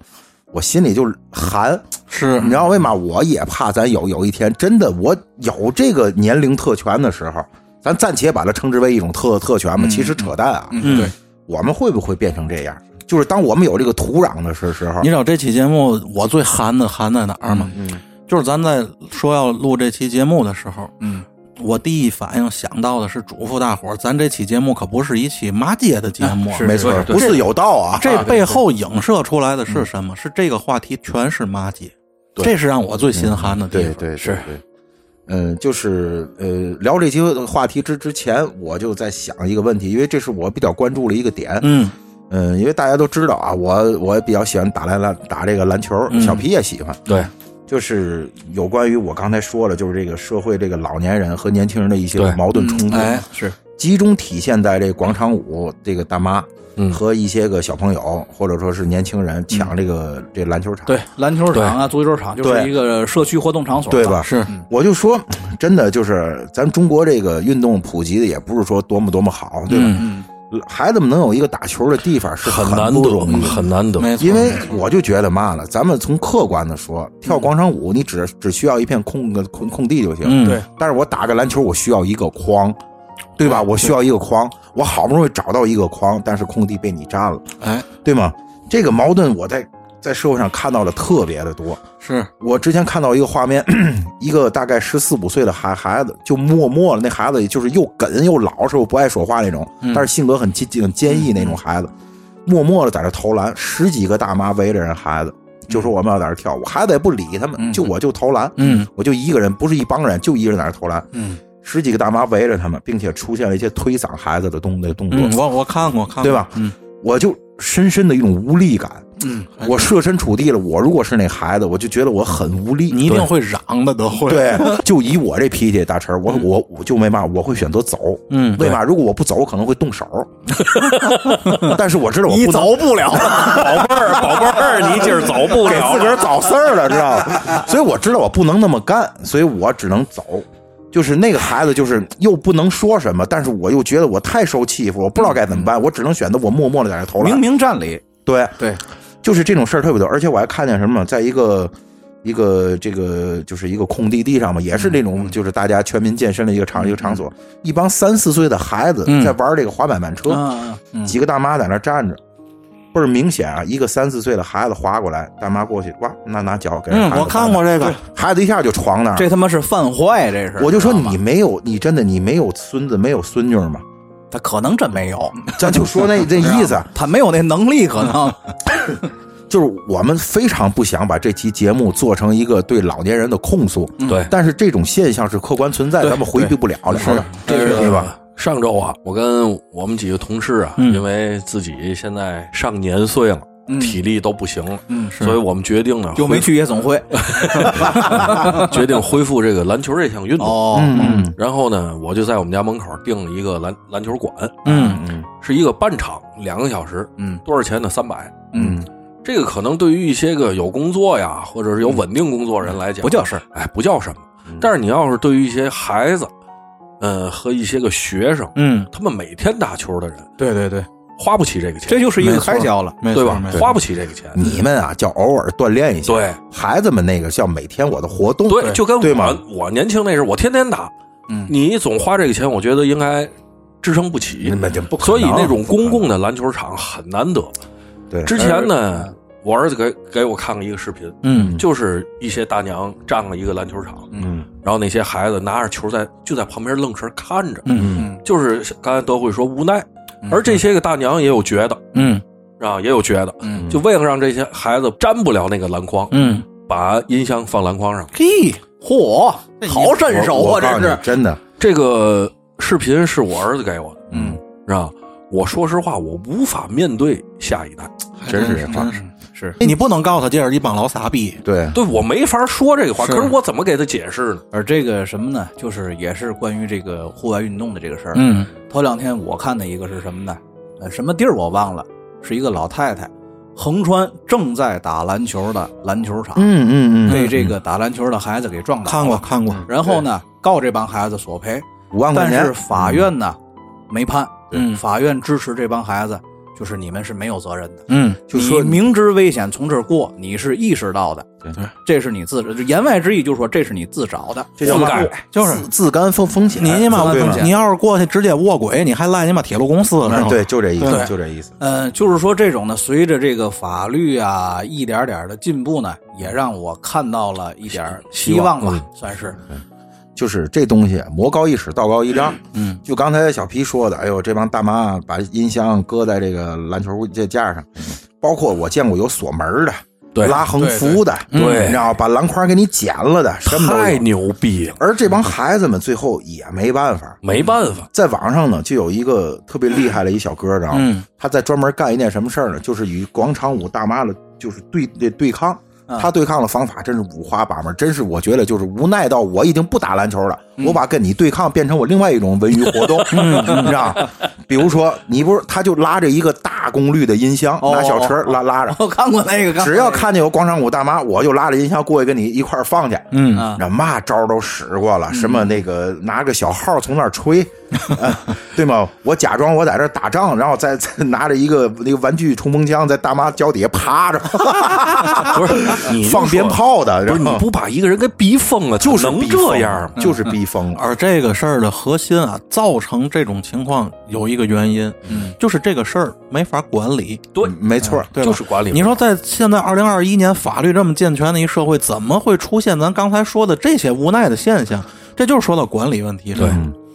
我心里就寒。是你知道为嘛？我也怕咱有有一天真的我有这个年龄特权的时候，咱暂且把它称之为一种特特权吧，其实扯淡啊。嗯，对。我们会不会变成这样？就是当我们有这个土壤的时时候你，知道这期节目我最寒的寒在哪儿吗？嗯，就是咱在说要录这期节目的时候，嗯，我第一反应想到的是嘱咐大伙儿，咱这期节目可不是一期骂街的节目，是没错，不是有道啊，这背后影射出来的是什么？是这个话题全是骂街，对这是让我最心寒的地方。对对是对。嗯，就是呃，聊这期话题之之前，我就在想一个问题，因为这是我比较关注的一个点。嗯嗯，因为大家都知道啊，我我也比较喜欢打篮篮打这个篮球，嗯小皮也喜欢。对，就是有关于我刚才说了，就是这个社会这个老年人和年轻人的一些矛盾冲突，哎，是。集中体现在这广场舞这个大妈嗯和一些个小朋友或者说是年轻人抢这个这篮球场。对，篮球场啊，足球场就是一个社区活动场所，对吧？是。我就说，真的就是咱中国这个运动普及的也不是说多么多么好，对吧？嗯孩子们能有一个打球的地方是很难得不容易，的。很难得。因为我就觉得嘛了，咱们从客观的说，跳广场舞你只只需要一片空的空空地就行。嗯对，但是我打个篮球，我需要一个框，对吧？我需要一个框，我好不容易找到一个框，但是空地被你占了，哎，对吗？这个矛盾我在在社会上看到的特别的多。是。我之前看到一个画面，*clears throat* 一个大概十四五岁的孩孩子就默默的，那孩子就是又梗又老实又不爱说话那种，但是性格很坚很坚毅那种孩子，默默的在这投篮，十几个大妈围着人孩子，就说我们要在这跳舞，孩子也不理他们，就我就投篮，嗯。我就一个人，不是一帮人，就一个人在那投篮，嗯。十几个大妈围着他们，并且出现了一些推搡孩子的动的动作，嗯，我我看过看过，对吧？嗯。我就深深的一种无力感。嗯，我设身处地了，我如果是那孩子，我就觉得我很无力。你一定会嚷的，都会。对，就以我这脾气，大陈，我我我就没嘛我会选择走？嗯，为嘛？如果我不走，我可能会动手。*laughs* 但是我知道我不走不了，*laughs* 宝贝儿，宝贝儿，你今儿走不了，自个儿找事儿了，知道吧？*laughs* 所以我知道我不能那么干，所以我只能走。就是那个孩子，就是又不能说什么，但是我又觉得我太受欺负，我不知道该怎么办，我只能选择我默默的在这投篮，明明占理。对对。就是这种事儿特别多，而且我还看见什么，在一个一个这个就是一个空地地上嘛，也是那种就是大家全民健身的一个场一个场所，一帮三四岁的孩子在玩这个滑板板车，几个大妈在那站着，倍儿明显啊，一个三四岁的孩子滑过来，大妈过去哇，拿拿脚给嗯，我看过这个，孩子一下就闯那儿，这他妈是犯坏，这是。我就说你没有，你真的你没有孙子没有孙女吗？他可能真没有，咱就说那 *laughs* 这意思，他没有那能力，可能 *laughs* 就是我们非常不想把这期节目做成一个对老年人的控诉，对，但是这种现象是客观存在，咱们回避不了的，是这是对吧？上周啊，我跟我们几个同事啊，因为自己现在上年岁了。体力都不行了，嗯，所以我们决定呢，又没去夜总会，*laughs* *laughs* 决定恢复这个篮球这项运动。哦，嗯，然后呢，我就在我们家门口订了一个篮篮球馆，嗯嗯，是一个半场，两个小时，嗯，多少钱呢？三百，嗯，这个可能对于一些个有工作呀，或者是有稳定工作人来讲，不叫事儿，哎，不叫什么。但是你要是对于一些孩子，呃，和一些个学生，嗯，他们每天打球的人，对对对。花不起这个钱，这就是一个开销了，对吧？花不起这个钱。你们啊，叫偶尔锻炼一下。对，孩子们那个叫每天我的活动。对，就跟我我年轻那时候，我天天打。嗯，你总花这个钱，我觉得应该支撑不起。那就不所以那种公共的篮球场很难得。对，之前呢，我儿子给给我看过一个视频，嗯，就是一些大娘占了一个篮球场，嗯，然后那些孩子拿着球在就在旁边愣神看着，嗯，就是刚才德惠说无奈。而这些个大娘也有觉得，嗯，啊，也有觉得，嗯，就为了让这些孩子沾不了那个篮筐，嗯，把音箱放篮筐上。嘿，嚯，好身手啊！这是真的。这个视频是我儿子给我的，嗯，是吧？我说实话，我无法面对下一代，真是真是是。你不能告诉他这是一帮老傻逼，对，对我没法说这个话。可是我怎么给他解释呢？而这个什么呢？就是也是关于这个户外运动的这个事儿。嗯，头两天我看的一个是什么呢？呃，什么地儿我忘了，是一个老太太，横穿正在打篮球的篮球场，嗯嗯嗯，被这个打篮球的孩子给撞倒了。看过看过。然后呢，告这帮孩子索赔五万块钱，但是法院呢没判。嗯，法院支持这帮孩子，就是你们是没有责任的。嗯，就说明知危险从这儿过，你是意识到的。对对，这是你自言外之意，就是说这是你自找的，这叫该就是自甘风风险。你你妈对你要是过去直接卧轨，你还赖你妈铁路公司呢？对，就这意思，对就这意思。嗯，就是说这种呢，随着这个法律啊一点点的进步呢，也让我看到了一点希望吧，算是。就是这东西，魔高一尺，道高一丈。嗯，就刚才小皮说的，哎呦，这帮大妈把音箱搁在这个篮球这架上，包括我见过有锁门的，对，拉横幅的，对，你知道把篮筐给你剪了的，什么太牛逼了。而这帮孩子们最后也没办法，没办法，在网上呢就有一个特别厉害的一小哥，知道吗？嗯，他在专门干一件什么事儿呢？就是与广场舞大妈的，就是对对对抗。他对抗的方法真是五花八门，真是我觉得就是无奈到我已经不打篮球了，我把跟你对抗变成我另外一种文娱活动，你知道？比如说，你不是他就拉着一个大功率的音箱，拿小车拉拉着，我看过那个，只要看见有广场舞大妈，我就拉着音箱过去跟你一块放去。嗯，那嘛招都使过了，什么那个拿个小号从那儿吹，*laughs* 对吗？我假装我在这打仗，然后再再拿着一个那个玩具冲锋枪在大妈脚底下趴着 *laughs* *laughs* 不是你放鞭炮的，不是你不把一个人给逼疯了，就是能这样，就是逼疯了。而这个事儿的核心啊，造成这种情况有一个原因，嗯，就是这个事儿没法管理。对，没错，对就是管理。你说在现在二零二一年法律这么健全的一社会，怎么会出现咱刚才说的这些无奈的现象？这就是说到管理问题上。对，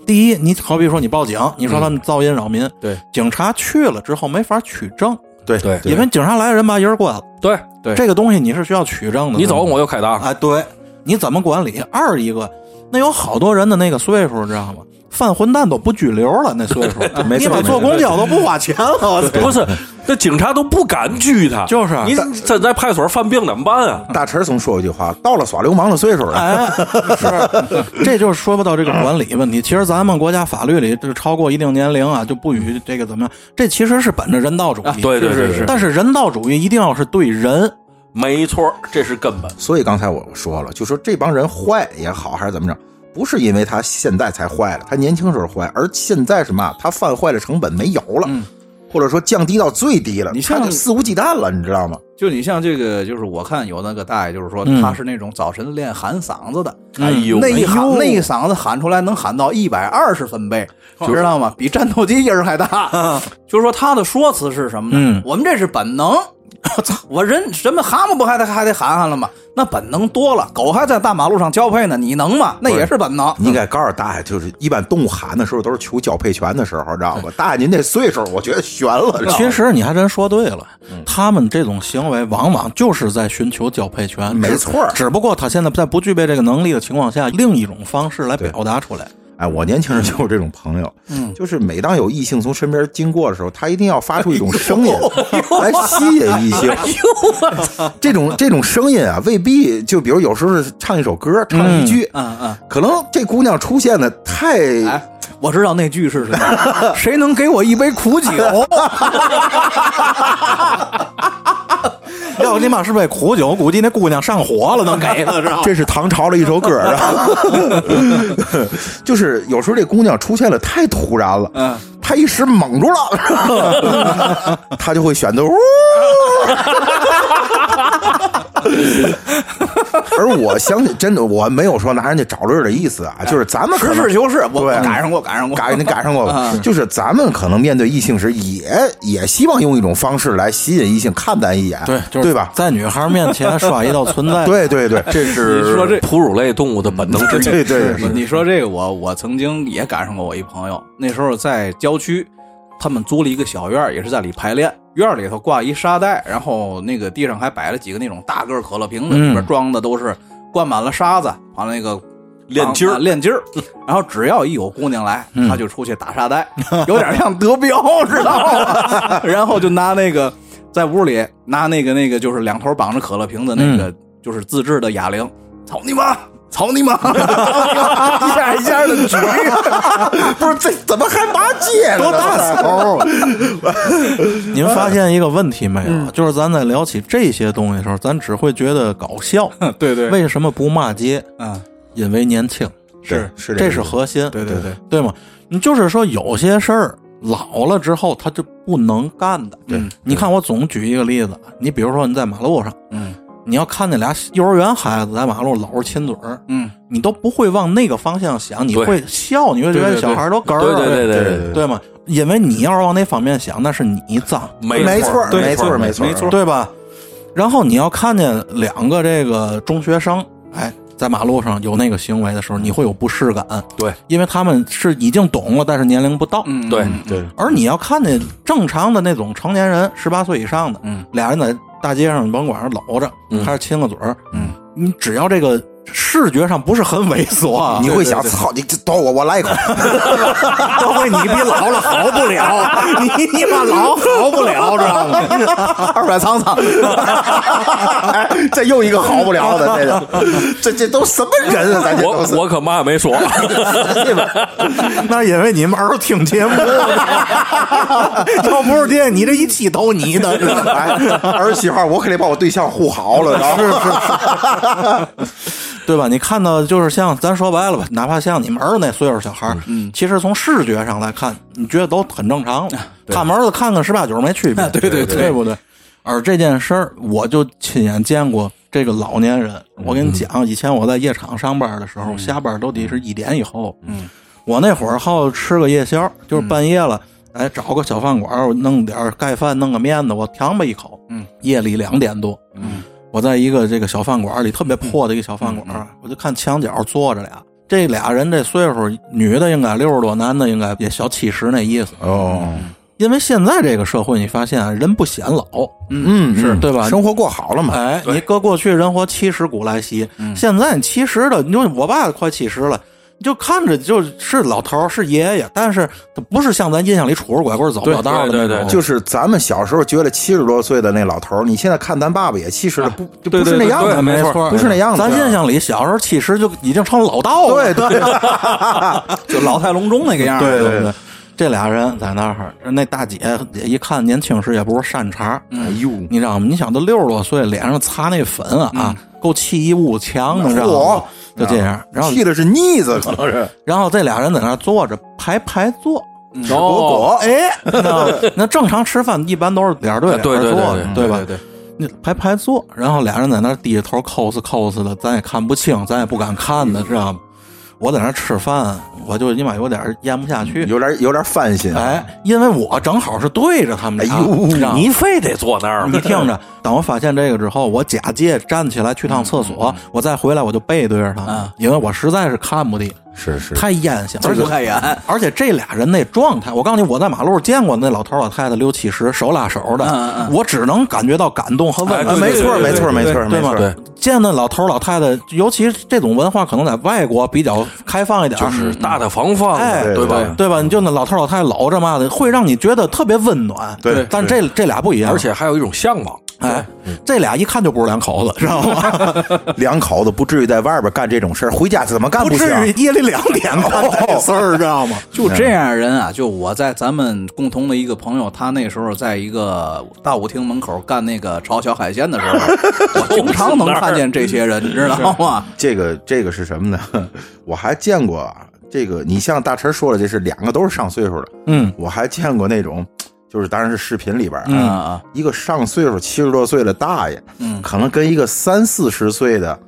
第一，你好比说你报警，你说他们噪音扰民，对，警察去了之后没法取证，对对因为警察来人把人关了。对对，这个东西你是需要取证的。你走我就开打。哎，对，你怎么管理？二一个，那有好多人的那个岁数，知道吗？犯混蛋都不拘留了，那岁数，*laughs* 没错你把坐公交都不花钱了！*laughs* 不是，那警察都不敢拘他，就是你真在派出所犯病怎么办啊？大陈总说一句话：“到了耍流氓的岁数了。”哎，*laughs* 是，这就是说不到这个管理问题。其实咱们国家法律里，就是超过一定年龄啊，就不予这个怎么样。这其实是本着人道主义，对对对，但是人道主义一定要是对人，没错，这是根本。所以刚才我说了，就说这帮人坏也好，还是怎么着，不是因为他现在才坏了，他年轻时候坏，而现在什么，他犯坏的成本没有了。或者说降低到最低了，你像肆无忌惮了，你知道吗？就你像这个，就是我看有那个大爷，就是说他是那种早晨练喊嗓子的，哎呦，那一喊那一嗓子喊出来能喊到一百二十分贝，知道吗？比战斗机音儿还大。就是说他的说辞是什么呢？我们这是本能。*laughs* 我操！我人什么蛤蟆不还得还得喊喊了吗？那本能多了，狗还在大马路上交配呢，你能吗？那也是本能。你应该告诉大爷，就是一般动物喊的时候都是求交配权的时候，知道吧？大爷您这岁数，我觉得悬了。其实你还真说对了，他们这种行为往往就是在寻求交配权，没错。只不过他现在在不具备这个能力的情况下，另一种方式来表达出来。哎，我年轻人就有这种朋友，嗯，就是每当有异性从身边经过的时候，他一定要发出一种声音来吸引异性。这种这种声音啊，未必就比如有时候是唱一首歌，唱一句，嗯嗯，可能这姑娘出现的太……哎，我知道那句是什么，*laughs* 谁能给我一杯苦酒？*laughs* *laughs* 要你妈是杯苦酒，估计那姑娘上火了，能给了，是吧 *laughs* 这是唐朝的一首歌啊，*laughs* 就是有时候这姑娘出现了太突然了，嗯，她一时懵住了，她就会选择。*laughs* 而我相信，真的，我没有说拿人家找乐的意思啊，就是咱们实事求是，我赶上过，赶上过，赶你赶上过，就是咱们可能面对异性时，也也希望用一种方式来吸引异性看咱一眼，对，对吧？在女孩面前刷一道存在，*laughs* 对对对，这是说这哺乳类动物的本能之 *laughs* 一。对对，你说这个，我我曾经也赶上过我一朋友，那时候在郊区。他们租了一个小院也是在里排练。院里头挂一沙袋，然后那个地上还摆了几个那种大个可乐瓶子，里边装的都是灌满了沙子，完了那个练筋儿，练筋儿。然后只要一有姑娘来，他就出去打沙袋，*laughs* 有点像德彪，知道吗？*laughs* 然后就拿那个在屋里拿那个那个就是两头绑着可乐瓶子那个就是自制的哑铃，操你妈！操你妈！*laughs* 一下一下的举，*laughs* 不是这怎么还骂街多大头？*laughs* 您发现一个问题没有？就是咱在聊起这些东西的时候，咱只会觉得搞笑。对对，为什么不骂街？嗯，因为年轻，是是，这是核心。对对对，对吗？你就是说有些事儿老了之后他就不能干的。对，你看我总举一个例子，你比如说你在马路上，嗯。你要看那俩幼儿园孩子在马路老是亲嘴儿，嗯，你都不会往那个方向想，你会笑，你会觉得小孩都哏儿，对对对对对吗？因为你要是往那方面想，那是你脏，没错，没错，没错，没错，对吧？然后你要看见两个这个中学生，哎，在马路上有那个行为的时候，你会有不适感，对，因为他们是已经懂了，但是年龄不到，对对。而你要看见正常的那种成年人，十八岁以上的，嗯，俩人在。大街上你，甭管是搂着还是亲个嘴儿，嗯，你只要这个视觉上不是很猥琐，*laughs* 你会想操你刀我，我来一口，*laughs* 都会你比老了好不了，*laughs* 你你妈老好不了，知道吗？二百苍苍，这又一个好不了的，这个，这这都什么人啊？咱我我可嘛也没说，那因为你们儿听节目，要不是这，你这一期都你的。儿媳妇，我可得把我对象护好了，是是是，对吧？你看到就是像咱说白了吧，哪怕像你们儿子那岁数小孩嗯，其实从视觉上来看，你觉得都很正常。看儿子看看十八九没区别，*laughs* 对对对不对？而这件事儿，我就亲眼见过这个老年人。我跟你讲，以前我在夜场上班的时候，下班都得是一点以后。嗯，我那会儿好吃个夜宵，就是半夜了。哎，找个小饭馆，我弄点盖饭，弄个面子，我尝吧一口。嗯，夜里两点多，嗯，我在一个这个小饭馆里，特别破的一个小饭馆，我就看墙角坐着俩，这俩人这岁数，女的应该六十多，男的应该也小七十那意思。哦，因为现在这个社会，你发现啊人不显老，嗯，是对吧？生活过好了嘛？哎，你搁过去人活七十古来稀，现在七十的，你说我爸快七十了。就看着就是老头儿是爷爷，但是他不是像咱印象里杵着拐棍走不了道的那种。就是咱们小时候觉得七十多岁的那老头儿，你现在看咱爸爸也七十了，不就不是那样子，没错，不是那样子。咱印象里小时候七十就已经成老道了，对对，*laughs* 就老态龙钟那个样对对对。这俩人在那儿，那大姐一看年轻时也不是善茬，哎呦，你知道吗？你想都六十多岁，脸上擦那粉啊，够气一屋墙的，知道吗？就这样，然后气的是腻子，可能是。然后这俩人在那坐着排排坐，果果，哎，*laughs* 那正常吃饭一般都是脸对脸坐的，对吧？对，那排排坐，然后俩人在那低着头 cos cos 的，咱也看不清，咱也不敢看的，知道吗？我在那吃饭，我就你妈有点咽不下去，有点有点烦心。哎，因为我正好是对着他们俩，哎呦，你非得坐那儿？你听着，当我发现这个之后，我假借站起来去趟厕所，我再回来我就背对着他，因为我实在是看不的。是是，太烟香，而且太严，而且这俩人那状态，我告诉你，我在马路上见过那老头老太太六七十，手拉手的，我只能感觉到感动和温暖。没错，没错，没错，对吗？对，见那老头老太太，尤其这种文化，可能在外国比较开放一点，就是大大方方，哎，对吧？对吧？你就那老头老太太搂着嘛的，会让你觉得特别温暖。对，但这这俩不一样，而且还有一种向往。哎，这俩一看就不是两口子，知道吗？*laughs* *laughs* 两口子不至于在外边干这种事儿，回家怎么干？不至于夜里两点干这事儿，知道吗？就这样人啊，就我在咱们共同的一个朋友，他那时候在一个大舞厅门口干那个炒小海鲜的时候，我经常能看见这些人，你知道吗？这个这个是什么呢？我还见过这个，你像大陈说的，这是两个都是上岁数的，嗯，我还见过那种。就是当然是视频里边啊，一个上岁数七十多岁的大爷，嗯，可能跟一个三四十岁的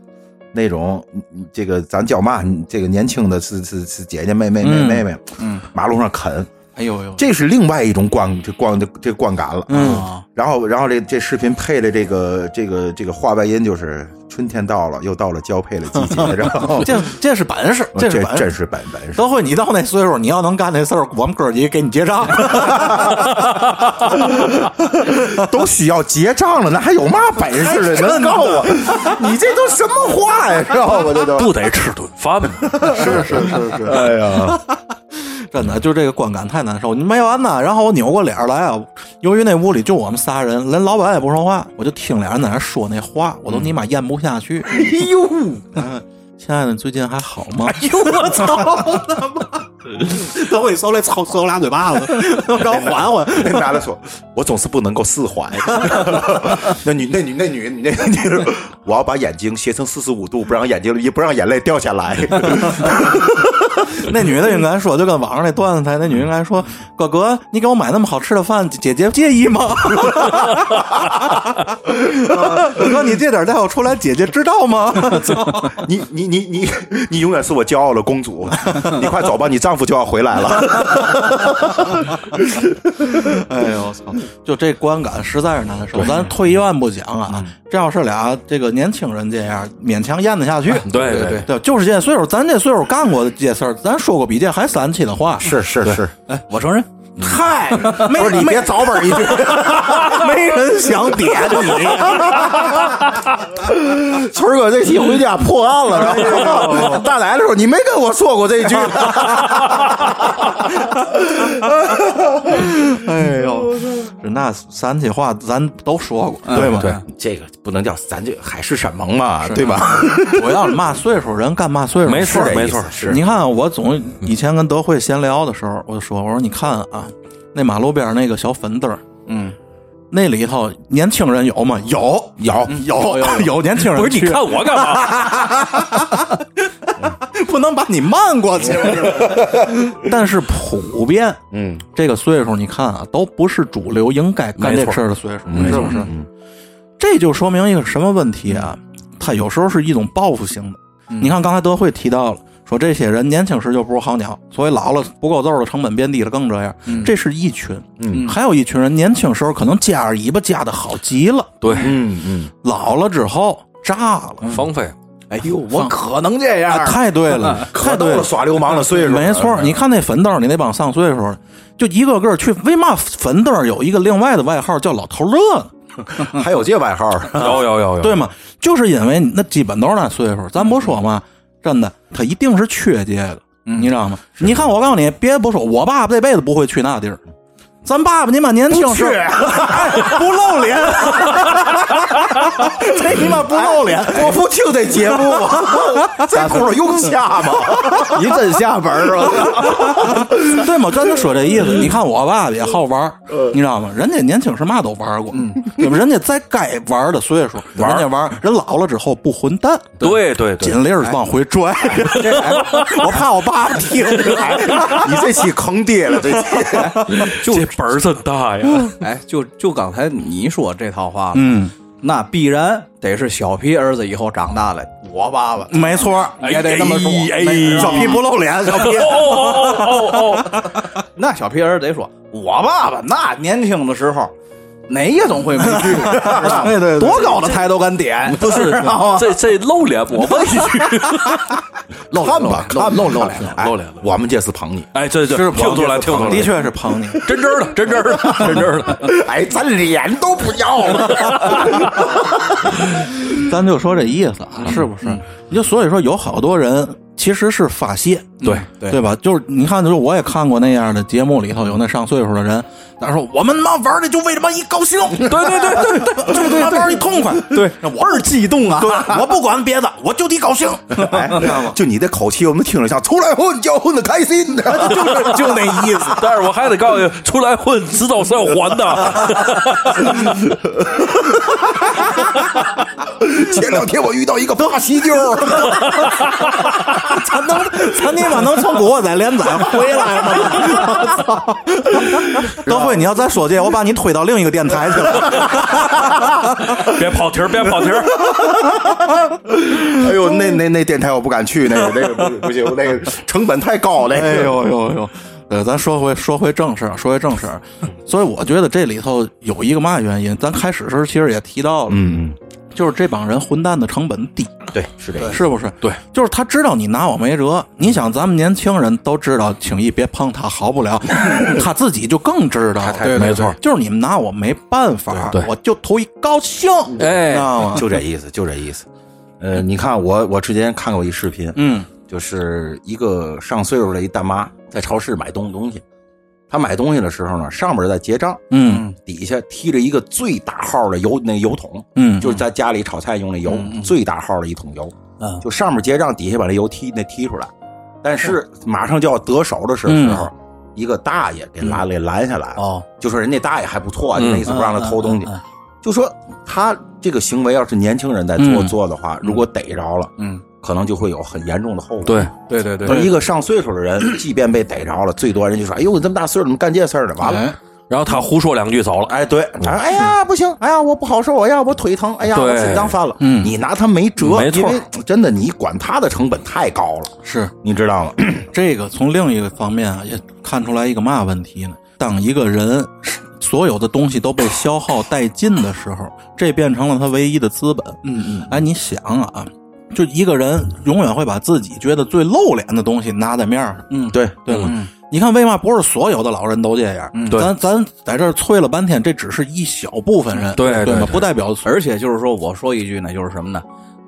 那种，这个咱叫嘛，这个年轻的是是是姐姐妹妹妹妹妹，嗯，马路上啃，哎呦呦，这是另外一种观这观这这观感了，嗯，然后然后这这视频配的这个这个这个话外音就是。春天到了，又到了交配的季节，*laughs* 然后这这是本事，这是真是本本事。等会，你到那岁数，你要能干那事儿，我们哥几个给你结账，*laughs* 都需要结账了，那还有嘛本事的？能告我？*laughs* 你这都什么话呀？知道吧？这都不得吃顿饭吗？是是是是，哎呀。真的，就这个观感太难受。你没完呢，然后我扭过脸来啊，由于那屋里就我们仨人，连老板也不说话，我就听俩人在那说那话，我都尼玛咽不下去。哎呦，*laughs* 亲爱的，最近还好吗？*laughs* 哎呦，我操他妈！等我一手来抽抽俩嘴巴子，*laughs* 让我缓缓。那男的说：“我总是不能够释怀。”那女、那女、那女、那女，我要把眼睛斜成四十五度，不让眼睛也不让眼泪掉下来。*laughs* 那女的应该说，就跟网上那段子台，那女应该说：“哥哥，你给我买那么好吃的饭，姐姐介意吗？” *laughs* 哥哥，你这点带我出来，姐姐知道吗？*laughs* 你你你你你永远是我骄傲的公主，你快走吧，你丈夫就要回来了。哎呦我操！就这观感实在是难受。咱退一万步讲啊，这要是俩这个年轻人这样，勉强咽得下去。对对对对，就是这岁数，咱这岁数干过的这些事儿，咱说过比这还三七的话。是是是，哎，我承认。嗨，*laughs* 不是你别早本一句，*laughs* 没人想点你。村哥这期回家破案了，大来的时候你没跟我说过这句。*laughs* 哎呦，那三句话咱都说过，对吗？对，这个不能叫咱这海誓山盟嘛，对吧？我要是嘛岁数人干嘛岁数，没错没错。是，你看我总以前跟德惠闲聊的时候，我就说，我说你看啊。那马路边那个小粉灯嗯，那里头年轻人有吗？有，有，有，有 *laughs* 有年轻人。不是你看我干嘛？*laughs* 不能把你慢过去。*laughs* 但是普遍，嗯，这个岁数你看啊，都不是主流应该干这事儿的岁数，是不是？这就说明一个什么问题啊？他有时候是一种报复性的。你看刚才德惠提到了。说这些人年轻时就不是好鸟，所以老了不够揍的成本变低了更这样。这是一群，嗯，还有一群人年轻时候可能夹着尾巴夹的好极了，对，嗯嗯，老了之后炸了，荒废。哎呦，我可能这样，太对了，*laughs* 太对了，耍流氓的岁数，没错。你看那粉豆，你那帮上岁数，就一个个去，为嘛粉豆有一个另外的外号叫老头乐呢？*laughs* 还有这外号？有有有有，对吗？就是因为那基本都是那岁数，咱不说嘛。真的，他一定是缺这个。你知道吗？你看我告诉你，别不说，我爸爸这辈子不会去那地儿。咱爸爸你妈年轻时 *laughs* 不露脸，这你妈不露脸，我不听这节目，*laughs* 这轱辘用下吗？你真下本儿吧？*laughs* 对吗？咱就说这意思。你看我爸爸也好玩儿，你知道吗？人家年轻时嘛都玩过，对吧？人家在该玩的岁数，人家玩，人老了之后不混蛋，对对对，尽力儿往回拽。我怕我爸爸听，你这期坑爹了，这期就这本儿真大呀！*laughs* 哎，就就刚才你说这套话，嗯，那必然得是小皮儿子以后长大了，我爸爸没错，也得这么说。哎小皮不露脸，*laughs* 小皮。哦哦哦哦！*laughs* 那小皮儿子得说，我爸爸那年轻的时候。哪夜总会没去 *laughs* 过？对对，多高的台都敢点，不是这这露脸，我问一句，露看吧，看露露脸，露脸。我们这次捧你，哎，这这听出来，听出来，的确是捧你，真真的，真真的，*laughs* 真真的。*laughs* 哎，咱脸都不要了，咱就说这意思啊，是不是？你就所以说，有好多人其实是发泄，对对对吧？就是你看，就是我也看过那样的节目，里头有那上岁数的人，他说我们妈玩的就为他妈一高兴，对对对对对，*laughs* 就他妈玩一痛快，对，倍儿激动啊！对，*laughs* 我不管别的，我就得高兴，*laughs* 哎，知道吗？就你这口气，我们听着像出来混就要混的开心的，就是就那意思。但是我还得告诉你，出来混迟早是要还的。*laughs* 前两天我遇到一个大喜妞。咱能，咱尼玛能从古惑仔连载回来吗？*laughs* 我操！德辉，你要再说这，我把你推到另一个电台去了。*laughs* 别跑题儿，别跑题儿。哎呦，那那那电台我不敢去，那个那个不不行，那个成本太高了。哎呦呦呦！呃，咱说回说回正事儿，说回正事儿。*laughs* 所以我觉得这里头有一个嘛原因，咱开始时候其实也提到了，嗯。就是这帮人混蛋的成本低，对，是这个，是不是？对，就是他知道你拿我没辙。你想，咱们年轻人都知道，轻易别碰他，好不了。*laughs* 他自己就更知道，对，没错。就是你们拿我没办法，我就图一高兴，哎？就这意思，就这意思。呃，你看我，我之前看过一视频，嗯，就是一个上岁数的一大妈在超市买东东西。他买东西的时候呢，上面在结账，嗯，底下提着一个最大号的油，那油桶，嗯，就是在家里炒菜用的油，最大号的一桶油，嗯，就上面结账，底下把那油提那提出来，但是马上就要得手的时候，一个大爷给拦给拦下来了，哦，就说人家大爷还不错，就那意思不让他偷东西，就说他这个行为要是年轻人在做做的话，如果逮着了，嗯。可能就会有很严重的后果。对对对对，一个上岁数的人，*clears throat* 即便被逮着了，最多人就说：“哎呦，你这么大岁数怎么干这事儿呢？”完了，然后他胡说两句走了。哎，对，哎呀，不行，哎呀，我不好受，哎呀，我腿疼，哎呀，我心脏犯了。嗯，你拿他没辙，没错，真的，你管他的成本太高了。是，你知道吗？*clears throat* 这个从另一个方面啊，也看出来一个嘛问题呢？当一个人所有的东西都被消耗殆尽的时候，这变成了他唯一的资本。嗯嗯，哎，你想啊。就一个人永远会把自己觉得最露脸的东西拿在面上，嗯，对对吗？你看，为嘛不是所有的老人都这样？嗯咱咱在这吹了半天，这只是一小部分人，对对吗？不代表。而且就是说，我说一句呢，就是什么呢？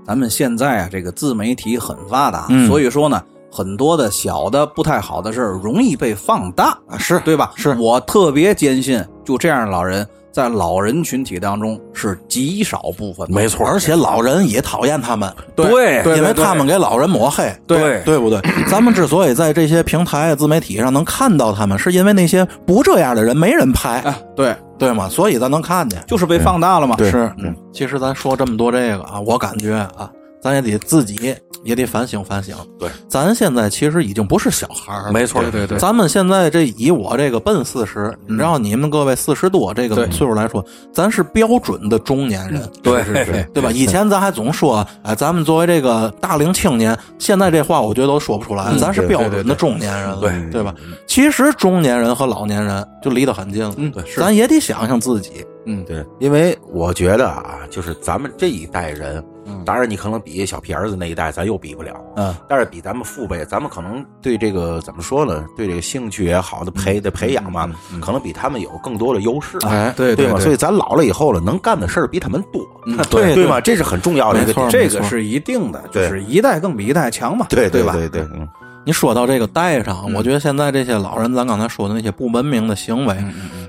咱们现在啊，这个自媒体很发达，所以说呢，很多的小的不太好的事儿容易被放大，是对吧？是我特别坚信，就这样的老人。在老人群体当中是极少部分，没错，而且老人也讨厌他们，对，因为他们给老人抹黑，对，对不对？*clears throat* 咱们之所以在这些平台、自媒体上能看到他们，是因为那些不这样的人没人拍，对对吗？所以咱能看见，就是被放大了嘛。是，其实咱说这么多这个啊，我感觉啊，咱也得自己。也得反省反省。对，咱现在其实已经不是小孩儿，没错，对对对。咱们现在这以我这个奔四十，你知道你们各位四十多这个岁数来说，咱是标准的中年人，对对对吧？以前咱还总说，哎，咱们作为这个大龄青年，现在这话我觉得都说不出来，咱是标准的中年人，对对吧？其实中年人和老年人就离得很近了，嗯，对，咱也得想想自己，嗯，对，因为我觉得啊，就是咱们这一代人。当然，你可能比小屁儿子那一代，咱又比不了。嗯，但是比咱们父辈，咱们可能对这个怎么说呢？对这个兴趣也好的培的培养嘛，可能比他们有更多的优势。哎，对对嘛，所以咱老了以后了，能干的事儿比他们多。*laughs* 对对嘛，这是很重要的一个，点，这个是一定的，就是一代更比一代强嘛。对对吧？对对，嗯。你说到这个带上，我觉得现在这些老人，咱刚才说的那些不文明的行为，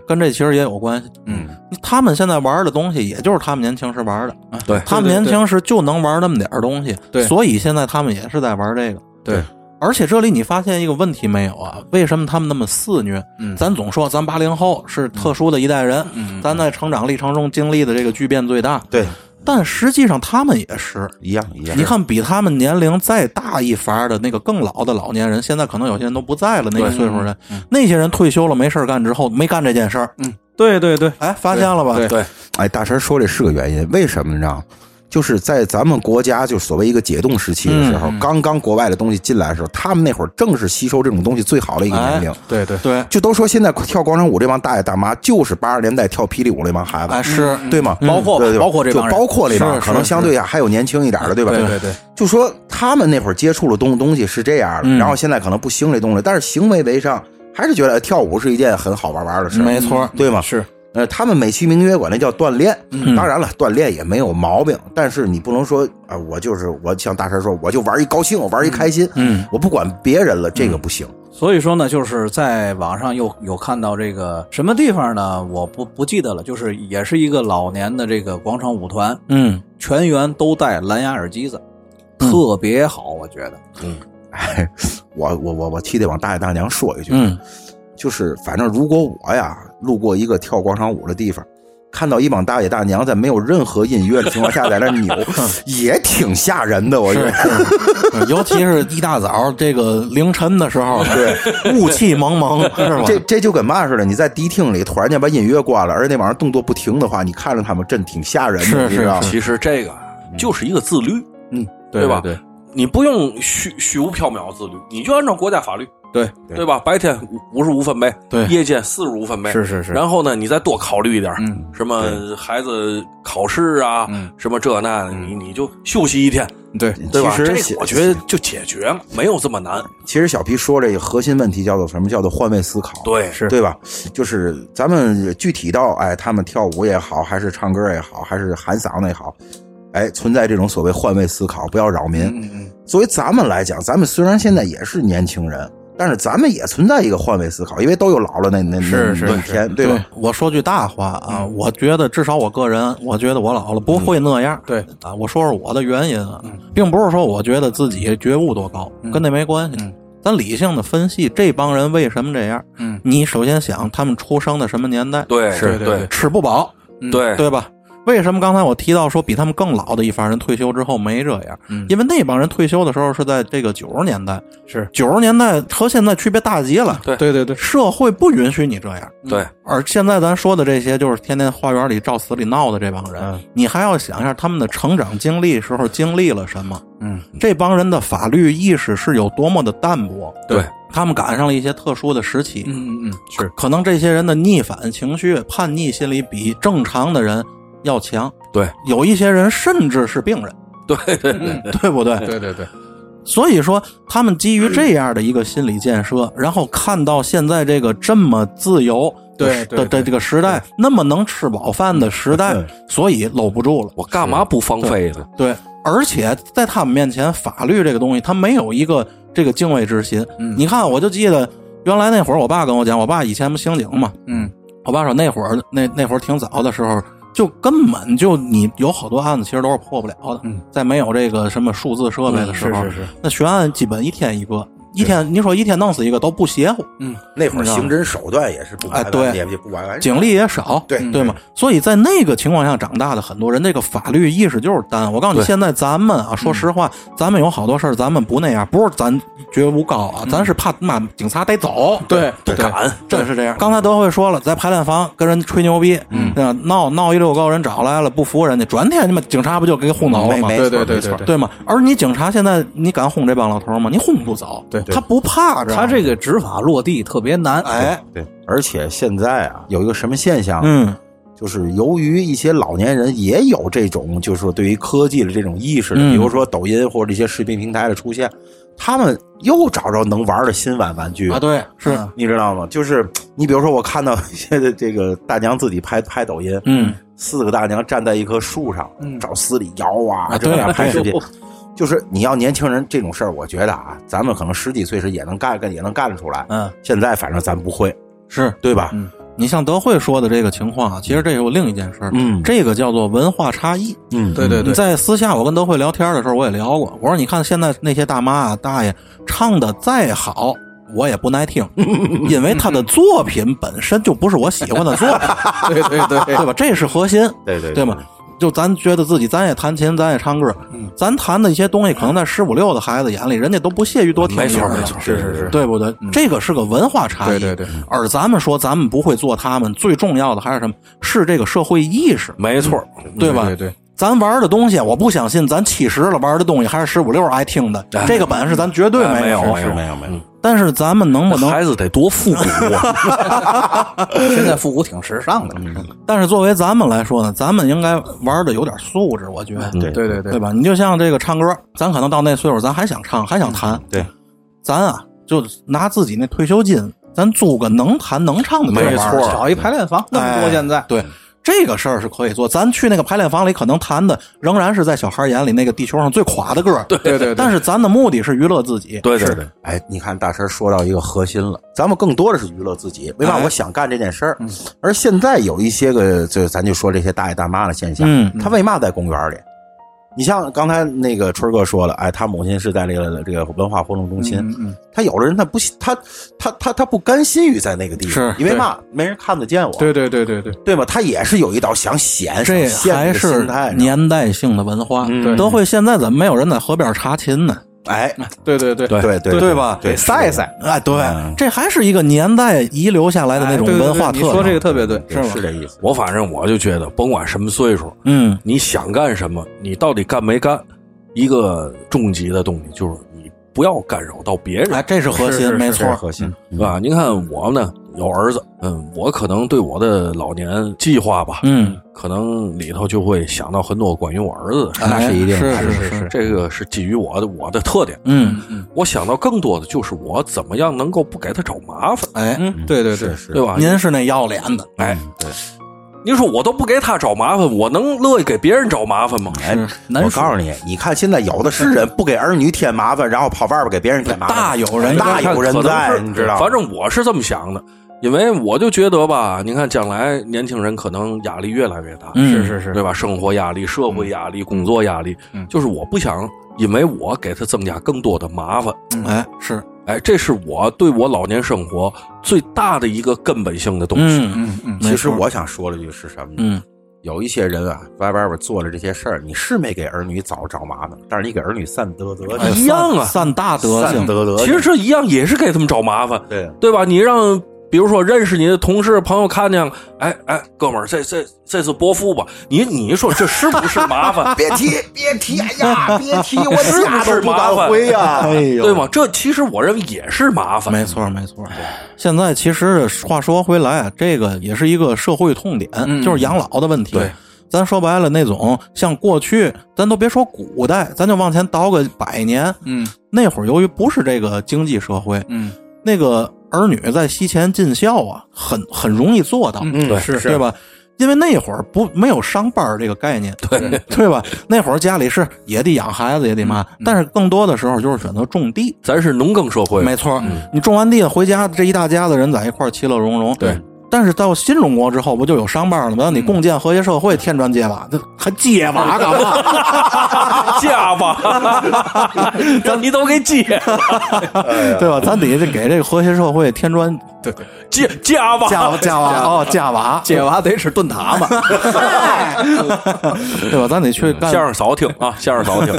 跟这其实也有关系。嗯，他们现在玩的东西，也就是他们年轻时玩的。对，他们年轻时就能玩那么点儿东西，对所以现在他们也是在玩这个。对，而且这里你发现一个问题没有啊？为什么他们那么肆虐？嗯咱总说咱八零后是特殊的一代人，嗯咱在成长历程中经历的这个巨变最大，对，但实际上他们也是。一样一样。你看，比他们年龄再大一伐的那个更老的老年人，现在可能有些人都不在了。那个岁数人，那些人退休了没事干之后，没干这件事儿。嗯，对对对，哎，发现了吧？对对，哎，大神说这是个原因，为什么你知道？就是在咱们国家就所谓一个解冻时期的时候，刚刚国外的东西进来的时候，他们那会儿正是吸收这种东西最好的一个年龄。对对对，就都说现在跳广场舞这帮大爷大妈，就是八十年代跳霹雳舞那帮孩子，哎是，对吗？包括对对吧包括这帮人就包括那帮，可能相对还有年轻一点的，对吧？对对对，就说他们那会儿接触的东东西是这样的，然后现在可能不兴这东西，但是行为为上还是觉得哎跳舞是一件很好玩玩的事，没错，对吗？是。呃，他们美其名曰管那叫锻炼，当然了，锻炼也没有毛病，但是你不能说啊、我就是我像大神说，我就玩一高兴，我玩一开心，嗯，我不管别人了，这个不行。所以说呢，就是在网上又有看到这个什么地方呢？我不不记得了，就是也是一个老年的这个广场舞团，嗯，全员都戴蓝牙耳机子，特别好，我觉得。嗯哎，我我我我替得往大爷大娘说一句，嗯，就是反正如果我呀路过一个跳广场舞的地方，看到一帮大爷大娘在没有任何音乐的情况下在那扭，*laughs* 也挺吓人的。我觉是得，尤其是一大早这个凌晨的时候，*laughs* 对，雾气蒙蒙，*laughs* 是吧？这这就跟嘛似的，你在迪厅里突然间把音乐关了，而且那玩意儿动作不停的话，你看着他们真挺吓人的，是你知道吗？其实这个就是一个自律，嗯，对吧？对你不用虚虚无缥缈自律，你就按照国家法律，对对吧？白天五十五分贝，对夜间四十五分贝，是是是然后呢，你再多考虑一点，嗯，什么孩子考试啊，嗯什么这那的，你你就休息一天，对对吧？其实这个我觉得就解决了，没有这么难。其实小皮说这个核心问题叫做什么？叫做换位思考。对，是对吧？就是咱们具体到，哎，他们跳舞也好，还是唱歌也好，还是喊嗓子也好，哎，存在这种所谓换位思考，不要扰民。作为咱们来讲，咱们虽然现在也是年轻人，但是咱们也存在一个换位思考，因为都有老了那那那天，对吧？我说句大话啊，我觉得至少我个人，我觉得我老了不会那样。对啊，我说说我的原因啊，并不是说我觉得自己觉悟多高，跟那没关系。咱理性的分析这帮人为什么这样。嗯，你首先想他们出生的什么年代？对，是对对吃不饱，对对吧？为什么刚才我提到说比他们更老的一帮人退休之后没这样？嗯因为那帮人退休的时候是在这个九十年代，是九十年代和现在区别大极了。对对对对，社会不允许你这样。对，而现在咱说的这些，就是天天花园里照死里闹的这帮人，嗯你还要想一下他们的成长经历时候经历了什么？嗯，这帮人的法律意识是有多么的淡薄？对，他们赶上了一些特殊的时期，嗯嗯嗯，是可能这些人的逆反情绪、叛逆心理比正常的人要强。对，有一些人甚至是病人，对对对，对不对？对对对，所以说，他们基于这样的一个心理建设，然后看到现在这个这么自由对对对的的这个时代，那么能吃饱饭的时代，所以搂不住了。我干嘛不放飞呢？对，而且在他们面前，法律这个东西，他没有一个这个敬畏之心。你看，我就记得原来那会儿，我爸跟我讲，我爸以前不刑警嘛，嗯我爸说那会儿那那会儿挺早的时候，就根本就你有好多案子其实都是破不了的。嗯，在没有这个什么数字设备的时候，是是是。那悬案基本一天一个，一天你说一天弄死一个都不邪乎，嗯那会儿刑侦手段也是不完哎对也也不完完。警力也少，对对吗？所以在那个情况下长大的很多人，这个法律意识就是淡。我告诉你，现在咱们啊，说实话，咱们有好多事儿，咱们不那样，不是咱觉悟高啊，咱是怕妈警察得走，对不敢，真是这样。刚才德惠说了，在排练房跟人吹牛逼，嗯，闹闹一溜够，人找来了，不服人家，转天你们警察不就给轰走了吗？没对对对对对对吗？而你警察现在你敢轰这帮老头吗？你轰不走，对他不怕这，他这个执法落地特别难，哎，对，而且现在啊，有一个什么现象？嗯，就是由于一些老年人也有这种，就是说对于科技的这种意识比如说抖音或者一些视频平台的出现，他们又找着能玩的新玩玩具。啊，对，是，你知道吗？就是你比如说，我看到现在这个大娘自己拍拍抖音，嗯，四个大娘站在一棵树上，找死里摇啊，这啊对啊拍视频对。就是你要年轻人这种事儿，我觉得啊，咱们可能十几岁时也能干干也能干得出来。嗯，现在反正咱不会，是。对吧？嗯，你像德惠说的这个情况啊，其实这有另一件事儿，嗯。这个叫做文化差异。嗯，对对对，在私下我跟德惠聊天的时候，我也聊过，我说你看现在那些大妈啊大爷唱的再好。我也不耐听，*laughs* 因为他的作品本身就不是我喜欢的作品，*laughs* 对对对，对吧？这是核心，对对对吗？就咱觉得自己，咱也弹琴，咱也唱歌，咱弹的一些东西，可能在十五六的孩子眼里，人家都不屑于多听没错没错，是是是，对不对？这个是个文化差异。对对对。而咱们说咱们不会做他们，最重要的还是什么？是这个社会意识，没错，对吧？对对，咱玩的东西，我不相信咱七十了玩的东西还是十五六爱听的，这个本事咱绝对哎没有。没有没有没有，但是咱们能不能？孩子得多复古啊！*laughs* 现在复古挺时尚的，但是作为咱们来说呢，咱们应该玩的有点素质，我觉得，对对对对对吧？你就像这个唱歌，咱可能到那岁数，咱还想唱，还想弹，对，咱啊就拿自己那退休金，咱租个能弹能唱的没错找一排练房那么多，现在对。这个事儿是可以做，咱去那个排练房里，可能弹的仍然是在小孩眼里那个地球上最垮的歌。对对对对但是咱的目的是娱乐自己。对对对，哎，你看大神说到一个核心了，咱们更多的是娱乐自己，为嘛我想干这件事儿？而现在有一些个，就咱就说这些大爷大妈的现象，嗯他为嘛在公园里？你像刚才那个春哥说了，哎，他母亲是在这个这个文化活动中心，嗯他有的人他不他他他他不甘心于在那个地方，是因为嘛，没人看得见我，对对对对对，对吧？他也是有一道想显是心态呢，年代性的文化。嗯德惠现在怎么没有人在河边查琴呢？哎，对对对对对对对吧对，晒晒，哎，对嗯，这还是一个年代遗留下来的那种文化特你说这个。特别对，是是这意思。我反正我就觉得，甭管什么岁数，嗯，你想干什么，你到底干没干，一个终极的东西就是你不要干扰到别人。哎，这是核心，没错。核心，对吧？您看我呢，有儿子，嗯，我可能对我的老年计划吧，嗯，可能里头就会想到很多关于我儿子的事。那是一定是的是是，这个是基于我的我的特点，嗯，我想到更多的就是我怎么样能够不给他找麻烦，哎，对对对是，是对吧？您是那要脸的，哎，对。您说我都不给他找麻烦，我能乐意给别人找麻烦吗？哎，难我告诉你，你看现在有的是人不给儿女添麻烦，然后跑外边给别人添麻烦，大有人在大有人在，你知道？反正我是这么想的，因为我就觉得吧，你看将来年轻人可能压力越来越大，嗯是是是，对吧？生活压力、社会压力、工作压力，嗯就是我不想因为我给他增加更多的麻烦。哎，是，哎，这是我对我老年生活最大的一个根本性的东西。嗯嗯嗯，其实我想说的就是什么呢？嗯，有一些人啊，在外边做了这些事儿，你是没给儿女找找麻烦，但是你给儿女散德德哎，一样啊散大德性，散德德。其实这一样也是给他们找麻烦，对，对吧？你让。比如说，认识你的同事朋友看见了，哎哎，哥们儿，这这这是伯父吧？你你说这是不是麻烦？*laughs* 别提别提，哎呀，*laughs* 别提，我是不是家都不麻烦敢回呀。哎呦，对吗？这其实我认为也是麻烦。没错，没错。现在其实话说回来啊，这个也是一个社会痛点，就是养老的问题。对，咱说白了，那种像过去，咱都别说古代，咱就往前倒个百年，嗯那会儿由于不是这个经济社会，嗯那个儿女在西前尽孝啊，很很容易做到，嗯，对是对吧？因为那会儿不没有上班儿这个概念，对对吧？那会儿家里是也得养孩子，也得嘛，但是更多的时候就是选择种地，咱是农耕社会，没错，你种完地回家，这一大家子人在一块儿其乐融融。对。但是到新中国之后，不就有上班了吗？让你共建和谐社会，添砖加瓦，这还接瓦干嘛？*laughs* 嫁吧，*laughs* 让你都给接 *laughs* 对吧？咱得给这个和谐社会添砖对对，嫁嫁吧，加加瓦哦，加瓦，接瓦得吃炖塔嘛，对吧？咱得去干相声少听啊，相声少听。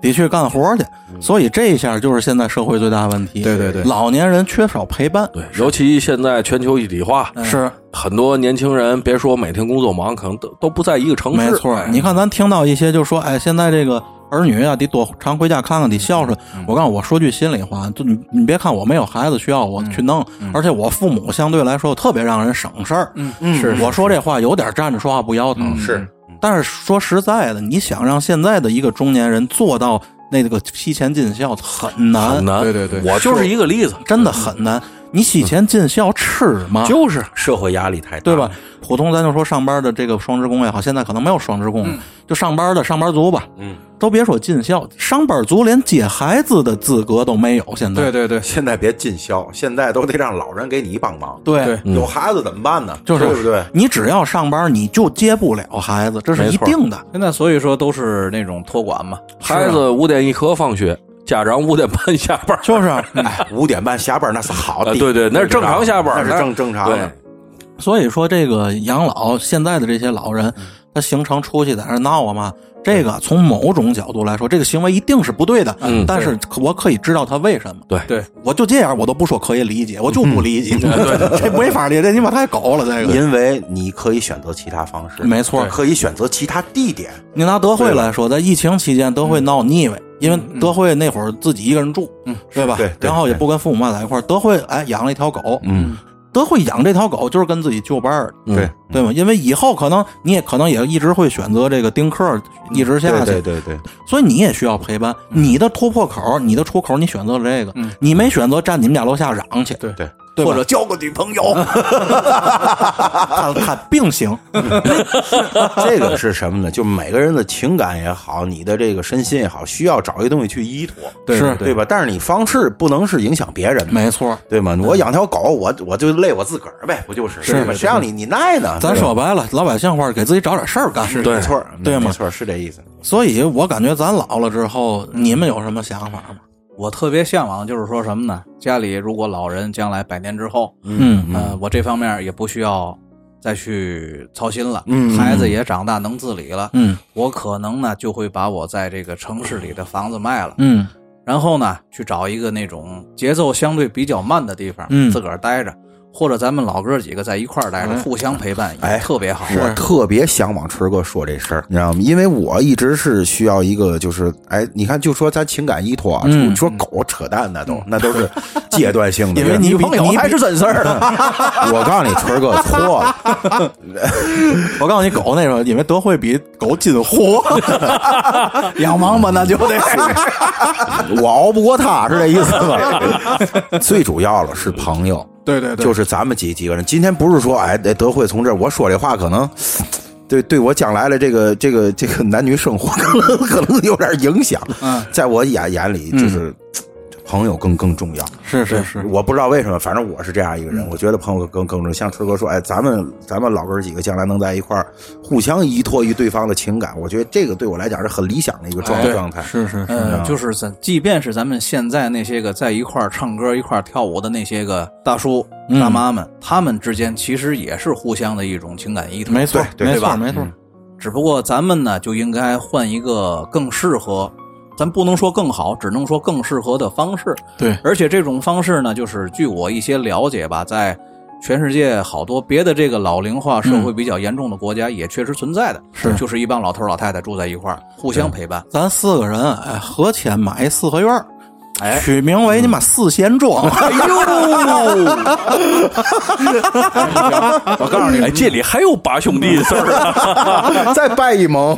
得去干活去。所以这一下就是现在社会最大问题。对对对老年人缺少陪伴。对，尤其现在全球一体化，是很多年轻人别说每天工作忙，可能都都不在一个城市。没错。你看，咱听到一些就说，哎，现在这个儿女啊，得多常回家看看，得孝顺。我告诉我说句心里话，就你你别看我没有孩子需要我去弄，而且我父母相对来说特别让人省事儿。嗯是我说这话有点站着说话不腰疼。是，但是说实在的，你想让现在的一个中年人做到那个提前尽孝，很难，很难。对对对我就是一个例子。真的很难。你洗钱尽孝吃吗？就是社会压力太大，对吧？？普通咱就说上班的这个双职工也好，现在可能没有双职工，就上班的上班族吧，嗯，都别说尽孝，上班族连接孩子的资格都没有。现在对对对，现在别尽孝，现在都得让老人给你帮忙。对对有孩子怎么办呢？就是对不对？你只要上班，你就接不了孩子，这是一定的。现在所以说都是那种托管嘛，孩子五点一刻放学，家长五点半下班。就是，*laughs* 哎，五点半下班那是好的，呃对对那是正常下班那是正正常的。所以说这个养老现在的这些老人，他形成出去在那闹啊嘛，这个从某种角度来说，这个行为一定是不对的。嗯但是我可以知道他为什么。对对，我就这样，我都不说可以理解，我就 *laughs* 不理解。对，*laughs* 这没法理解，你妈太狗了，这个。因为你可以选择其他方式，没错可以选择其他地点。你拿德惠来说，在疫情期间，德惠闹腻歪，因为德惠那会儿自己一个人住，嗯，对吧？对对然后也不跟父母妈在一块儿。德惠哎养了一条狗，嗯，德惠养这条狗就是跟自己旧伴儿的，对对吗？因为以后可能你也可能也一直会选择这个丁克一直下去，对对对对，所以你也需要陪伴。你的突破口，你的出口，你选择了这个，你没选择站你们家楼下嚷去，对对，或者交个女朋友，他他并行，*laughs* 这个是什么呢？就每个人的情感也好，你的这个身心也好，需要找一个东西去依托，是对吧？但是你方式不能是影响别人的，没错。对吗？我养条狗，我我就累我自个儿呗，不就是？是对吧谁让你你耐呢？咱说白了，老百姓话给自己找点事儿干，是没错，对吗没错，是这意思。所以我感觉咱老了之后，你们有什么想法吗？我特别向往就是说什么呢？家里如果老人将来百年之后，嗯呃，我这方面也不需要再去操心了，嗯孩子也长大能自理了，嗯我可能呢就会把我在这个城市里的房子卖了，嗯然后呢去找一个那种节奏相对比较慢的地方，嗯自个儿待着，或者咱们老哥几个在一块儿待着，哎互相陪伴，哎特别好。我特别向往春哥说这事儿，你知道吗？因为我一直是需要一个，就是哎，你看，就说咱情感依托啊，嗯就说狗扯淡那都那都是阶段性的。因为你女朋友你还是真事儿呢，*laughs* 我告诉你，春哥错了，*laughs* 我告诉你，狗那个，因为德惠比狗金活，*laughs* 养王八那就得。我熬不过他，是这意思吧？最主要了是朋友，对对对就是咱们几几个人。今天不是说哎，德惠从这儿我说这话可能。对，对我将来的这个这个这个男女生活可能 *laughs* 可能有点影响。嗯，在我眼眼里，就是、朋友更更重要。是是是，我不知道为什么，反正我是这样一个人，我觉得朋友更更重要。像春哥说，哎，咱们咱们老哥几个将来能在一块儿，互相依托于对方的情感，我觉得这个对我来讲是很理想的一个状对状态。是是是，嗯，就是咱，即便是咱们现在那些个在一块儿唱歌、一块儿跳舞的那些个大叔、嗯大妈们，他们之间其实也是互相的一种情感依托。没错没错吧没错，只不过咱们呢，就应该换一个更适合，咱不能说更好，只能说更适合的方式。对，而且这种方式呢，就是据我一些了解吧，在全世界好多别的这个老龄化社会比较严重的国家也确实存在的，是就是一帮老头老太太住在一块儿，互相陪伴。咱四个人哎合钱买一四合院儿哎取名为你妈四贤庄。*laughs* 哎呦！*laughs* 我告诉你，哎，这里还有八兄弟的事儿啊！*laughs* 再拜一盟，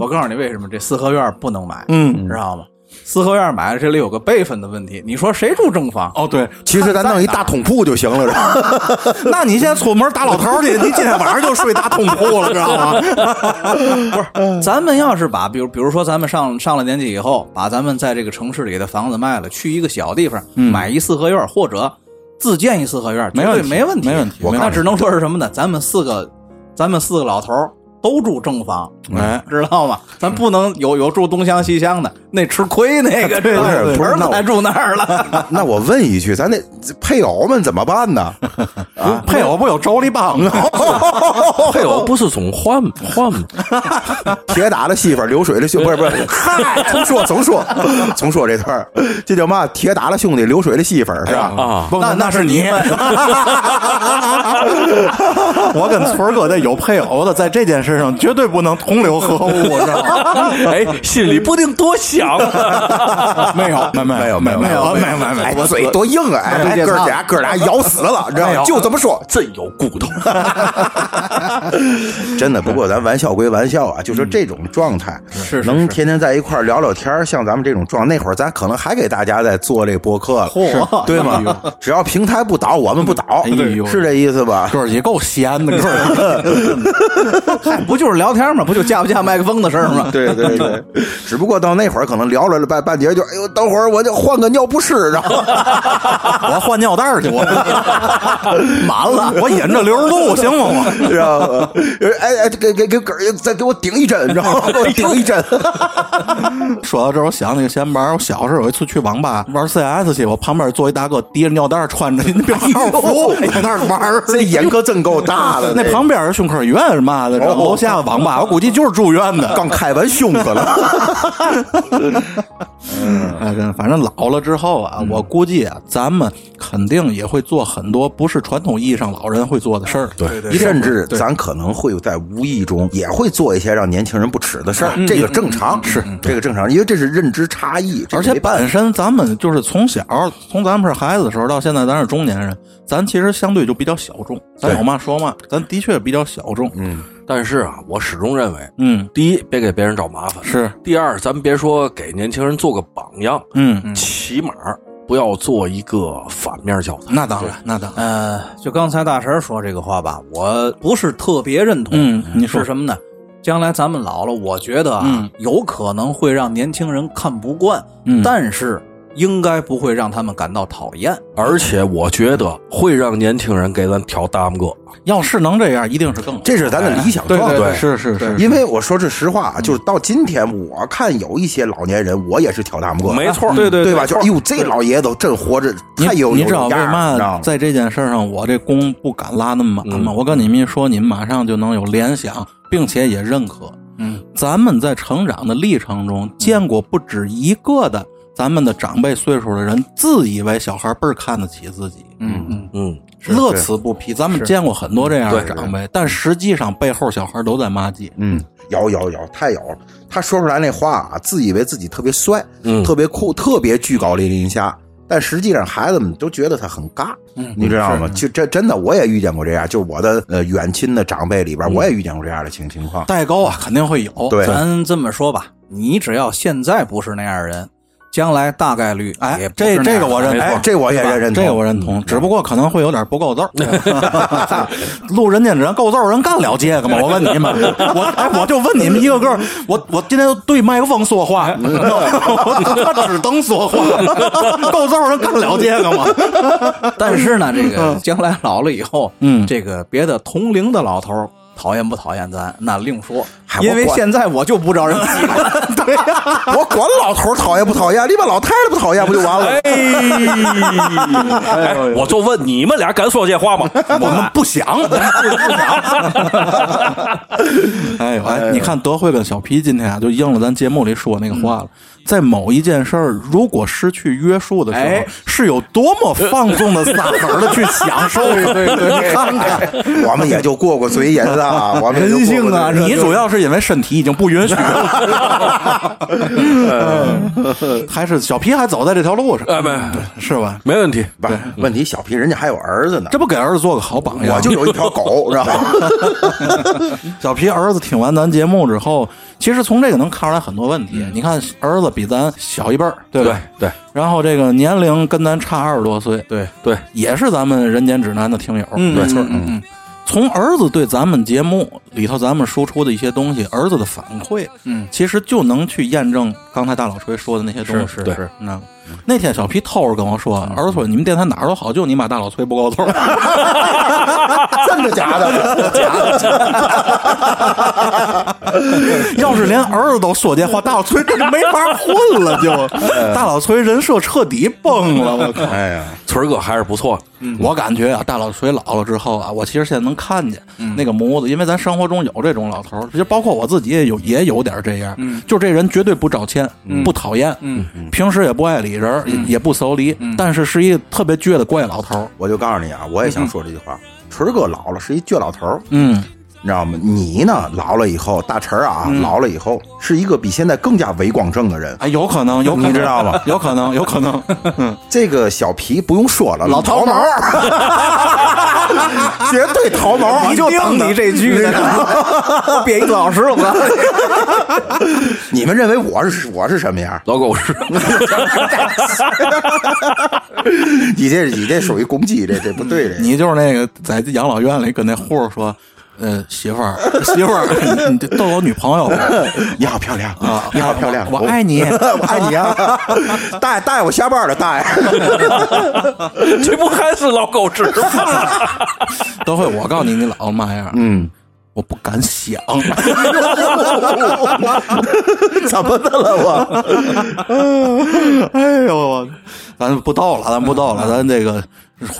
我告诉你为什么这四合院不能买，嗯知道吗？四合院买了，这里有个辈分的问题。你说谁住正房？哦，对，其实咱弄一大通铺就行了，是吧？*laughs* 那你现在出门打老头去，*laughs* 你今天晚上就睡大通铺了，知道吗？*laughs* 不是咱们要是把，比如比如说咱们上上了年纪以后，把咱们在这个城市里的房子卖了，去一个小地方、买一四合院，或者自建一四合院，没问题没问题，没问题那只能说是什么呢？咱们四个，咱们四个老头儿都住正房，哎，知道吗？咱不能有有住东厢西厢的，那吃亏那个，知道吗对对不是那我儿子还住那儿了。*laughs* 那我问一句，咱那配偶们怎么办呢？*laughs* 配偶不有妯娌帮吗？*laughs* 配偶不是总换换吗？铁打的媳妇，流水的兄，不是不是，嗨，重说重说重说这段儿这叫嘛？铁打的兄弟，流水的媳妇儿，是吧？啊，不，那那是你。我跟村儿哥这有配偶的，在这件事上绝对不能同流合污，知道吗？*laughs* 哎，心里不定多想 *laughs* 啊。没有，没没有没有没有，没有，没有，哎没有。，嘴多硬啊！哎，哥俩哥俩咬死了，知道吗？就这么说。真有骨头。*laughs* 真的。不过咱玩笑归玩笑啊，就说这种状态，是能天天在一块聊聊天像咱们这种状，那会儿咱可能还给大家在做这播客对吗？只要平台不倒，我们不倒，是这意思吧？哥儿也够闲的，哥儿。嗨，不就是聊天吗？不就架不架麦克风的事儿吗？对 *laughs* 对对，*laughs* 只不过到那会儿可能聊了半半截就，哎呦，等会儿我就换个尿不湿，然后 *laughs* 我换尿袋去，我满了，我引着流露行吗？我知道吗？哎哎，给给给哥再给我顶一针，知道吗？给我顶一针。说到这儿，我想那个闲玩我小时候有一次去网吧玩 CS 去，我旁边坐一大哥，提着尿袋，穿着那边号服，在那儿玩儿。这眼可真够大的。那旁边是胸科医院是嘛的，然后楼下网吧，我估计就是住院的，*laughs* 刚开完胸可了。嗯，*laughs* 哎，反正老了之后啊，我估计啊，咱们肯定也会做很多不是传统意义上老人会做的事儿。对对，甚至咱可能会在无意中也会做一些让年轻人不耻的事儿，这个正常，是这个正常，因为这是认知差异。而且本身咱们就是从小从咱们是孩子的时候到现在咱是中年人，咱其实相对就比较小众，咱有嘛说嘛，咱的确比较小众。嗯。但是啊，我始终认为，嗯，第一，别给别人找麻烦；是，第二，咱别说给年轻人做个榜样，嗯，起码不要做一个反面教材。那当然，那当然。呃，就刚才大神说这个话吧，我不是特别认同。嗯，你说什么呢？将来咱们老了，我觉得啊，有可能会让年轻人看不惯，嗯，但是。应该不会让他们感到讨厌，而且我觉得会让年轻人给咱挑大拇哥。要是能这样，一定是更好。这是咱的理想状态。是是是。因为我说句实话啊，就是到今天，我看有一些老年人，我也是挑大拇哥。没错，对对对吧？就哎呦，这老爷子真活着太有你知道为嘛在这件事上，我这功不敢拉那么满吗？我跟你们一说，你们马上就能有联想，并且也认可。嗯，咱们在成长的历程中见过不止一个的。咱们的长辈岁数的人自以为小孩倍儿看得起自己，嗯嗯嗯，乐此不疲。咱们见过很多这样的长辈，但实际上背后小孩都在骂街。嗯，有有有，太有了。他说出来那话啊，自以为自己特别帅，嗯，特别酷，特别居高临下，但实际上孩子们都觉得他很尬，嗯，你知道吗？就这真的，我也遇见过这样，就我的呃远亲的长辈里边，我也遇见过这样的情情况。代沟啊，肯定会有。对，咱这么说吧，你只要现在不是那样的人。将来大概率哎，这这个我认同，这我也认同，这个我认同。只不过可能会有点不够揍。*laughs* *laughs* 录人家人够揍人干了这个吗？我问你们，我哎，我就问你们一个个，我我今天对麦克风说话，我只能说话，够揍人干了这个吗？*laughs* 但是呢，这个将来老了以后，嗯，这个别的同龄的老头。讨厌不讨厌咱那另说，因为现在我就不招人喜欢。对呀，*laughs* 我管老头讨厌不讨厌，你把老太太不讨厌不就完了？哎，我就问你们俩敢说这话吗？*laughs* 我们不想，不想。*laughs* 哎呦，哎，你看德惠跟小皮今天啊，就应了咱节目里说那个话了。在某一件事儿如果失去约束的时候，是有多么放纵的撒腿的去享受？对对，你看看，我们也就过过嘴瘾啊，我们人性啊！你主要是因为身体已经不允许了，*laughs* 还是小皮还走在这条路上？哎，没是吧？没问题。不，问题小皮人家还有儿子呢，这不给儿子做个好榜样？我就有一条狗，知道吗？*laughs* 小皮儿子听完咱节目之后。其实从这个能看出来很多问题。你看，儿子比咱小一辈儿，对吧？对。然后这个年龄跟咱差二十多岁，对对，也是咱们《人间指南》的听友，没错。嗯嗯。从儿子对咱们节目里头咱们输出的一些东西，儿子的反馈，嗯，其实就能去验证刚才大老锤说的那些东西。是是是。那那天小皮偷着跟我说，儿子说你们电台哪儿都好，就你妈大老崔不够揍。*laughs* 真的假的？假的。*laughs* 要是连儿子都说这话，大老崔这就没法混了，就大老崔人设彻底崩了。我靠！哎呀，崔哥还是不错。我感觉啊，大老水老了之后啊，我其实现在能看见那个模子，因为咱生活中有这种老头儿，就包括我自己也有也有点这样。就这人绝对不招钱，不讨厌，平时也不爱理人，也不捎礼，但是是一个特别倔的怪老头儿。我就告诉你啊，我也想说这句话：锤哥老了是一倔老头儿。嗯。你知道吗？你呢，老了以后，大陈啊，嗯老了以后是一个比现在更加伟光正的人。哎，有可能，有可能你知道吗？*laughs* 有可能，有可能。嗯，这个小皮不用说了，老桃桃毛 *laughs* 绝对桃毛，你就等你这句呢，*laughs* 我编一个多小时了，我告诉你。你们认为我是我是什么样？老狗是，你这你这属于攻击，这这不对的。你就是那个在养老院里跟那护士说。呃，媳妇儿，*laughs* 媳妇儿，你你 *laughs* 都有女朋友了你好漂亮啊！你好漂亮，我爱你，我 *laughs* 爱你啊！大爷，大爷我下班了，大爷。这不还是老狗吃吗？等会。我告诉你，你老嘛样，嗯，我不敢想。怎么的了我？哎呦，我咱不逗了，咱不逗了，咱这个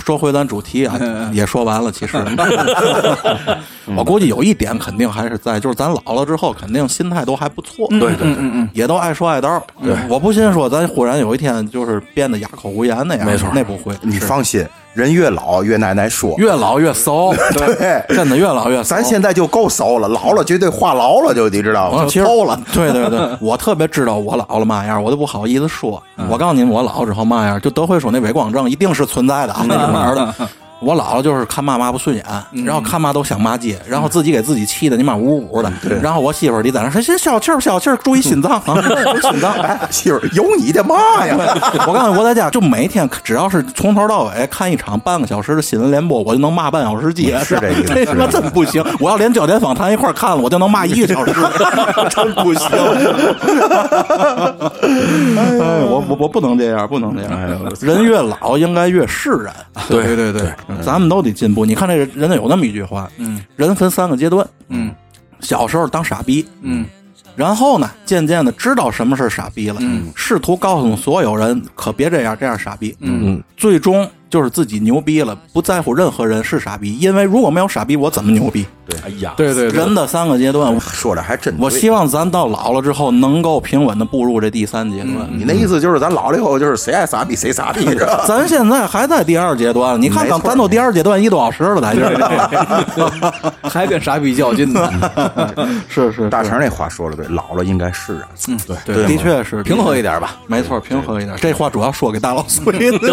说回咱主题啊，*laughs* 也说完了。其实，*laughs* 我估计有一点肯定还是在，就是咱老了之后，肯定心态都还不错。对对对，也都爱说爱叨。对，我不信说咱忽然有一天就是变得哑口无言那样，没错那不会。你放心，人越老越奶奶说。越老越骚，*laughs* 对真的越老越骚。咱现在就够骚了，老了绝对话痨了，就你知道吗？就骚了。对对对，我特别知道我老了嘛样，我都不好意思说。我告诉您，我老了之后嘛样，就德惠说那伪光正一定是存在的啊，那里面的。*laughs* 我姥姥就是看嘛嘛不顺眼，然后看嘛都想骂街，然后自己给自己气的你妈呜呜的。然后我媳妇儿你在那说：“先消气儿，消气儿，注意心脏啊，*laughs* 心脏。”哎，媳妇儿有你的妈呀！我告诉你，我在家就每天只要是从头到尾看一场半个小时的新闻联播，我就能骂半小时街。是这意思这他妈真不行！我要连焦点访谈一块儿看了，我就能骂一个小时，*laughs* 真不行。哎，我我我不能这样，不能这样。人越老应该越释然。对对对，咱们都得进步。你看这个人家有那么一句话，嗯，人分三个阶段，嗯，小时候当傻逼，嗯。然后呢，渐渐的知道什么是傻逼了，嗯，试图告诉所有人可别这样，这样傻逼，嗯，最终就是自己牛逼了，不在乎任何人是傻逼，因为如果没有傻逼，我怎么牛逼？对哎呀，对对人的三个阶段，说的还真对。我希望咱到老了之后能够平稳的步入这第三阶段。你那意思就是咱老了以后就是谁爱傻逼谁傻逼 *laughs* 是吧？咱现在还在第二阶段，你看看，咱都第二阶段一多小时了，咱这儿。*laughs* 还跟傻逼较劲呢，*laughs* 是是，大成那话说的对，老了应该是啊。嗯，对，对的确是平和一点吧。没错，平和一点。这话主要说给大老孙。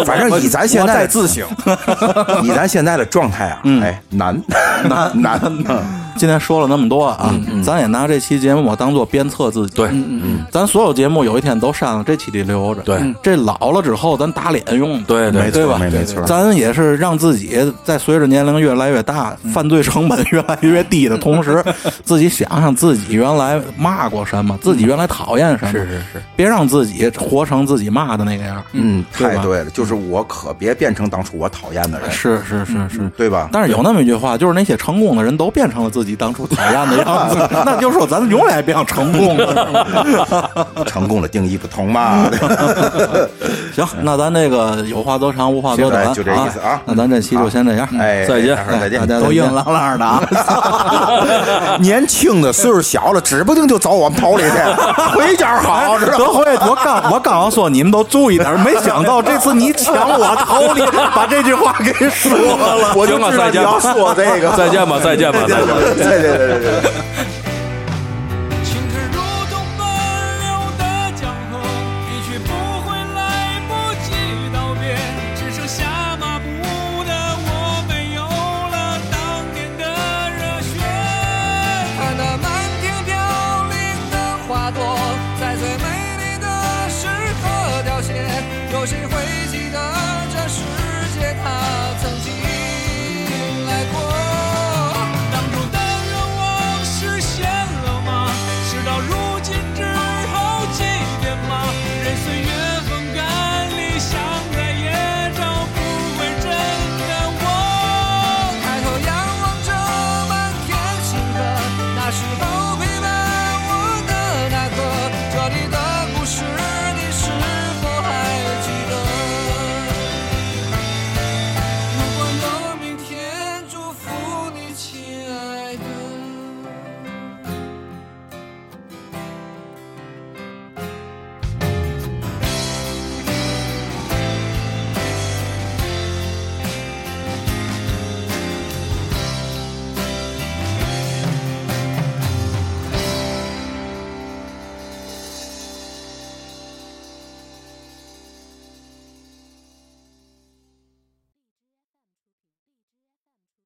反正以咱现在在自省，*laughs* 以咱现在的状态啊，哎，难难。难。*laughs* *laughs* 今天说了那么多啊，咱也拿这期节目我当做鞭策自己。对，咱所有节目有一天都删了，这期得留着。对，这老了之后咱打脸用。对对没对吧？错没错。咱也是让自己在随着年龄越来越大，犯罪成本越来越低的同时，*laughs* 自己想想自己原来骂过什么，自己原来讨厌什么。是是是，别让自己活成自己骂的那个样。嗯，对太对了，就是我可别变成当初我讨厌的人，是是是是。对吧？但是有那么一句话，就是那些成功的人都变成了自己当初讨厌的样子，那就说咱永远也别想成功了。*laughs* 成功的定义不同嘛。*laughs* 行，那咱这个有话多长，无话多短，就这意思啊那咱这期就先这样，哎，再见再见大。家都硬朗朗的啊。*laughs* 年轻的岁数小了，指不定就走我们头里去，回家好，知道吗？德辉，我刚我刚要说你们都注意点，没想到这次你抢我头里，把这句话给说了。我就行啊知道你要再见吧说这个，再见吧，再见吧，再见吧。对，对，对，对，对。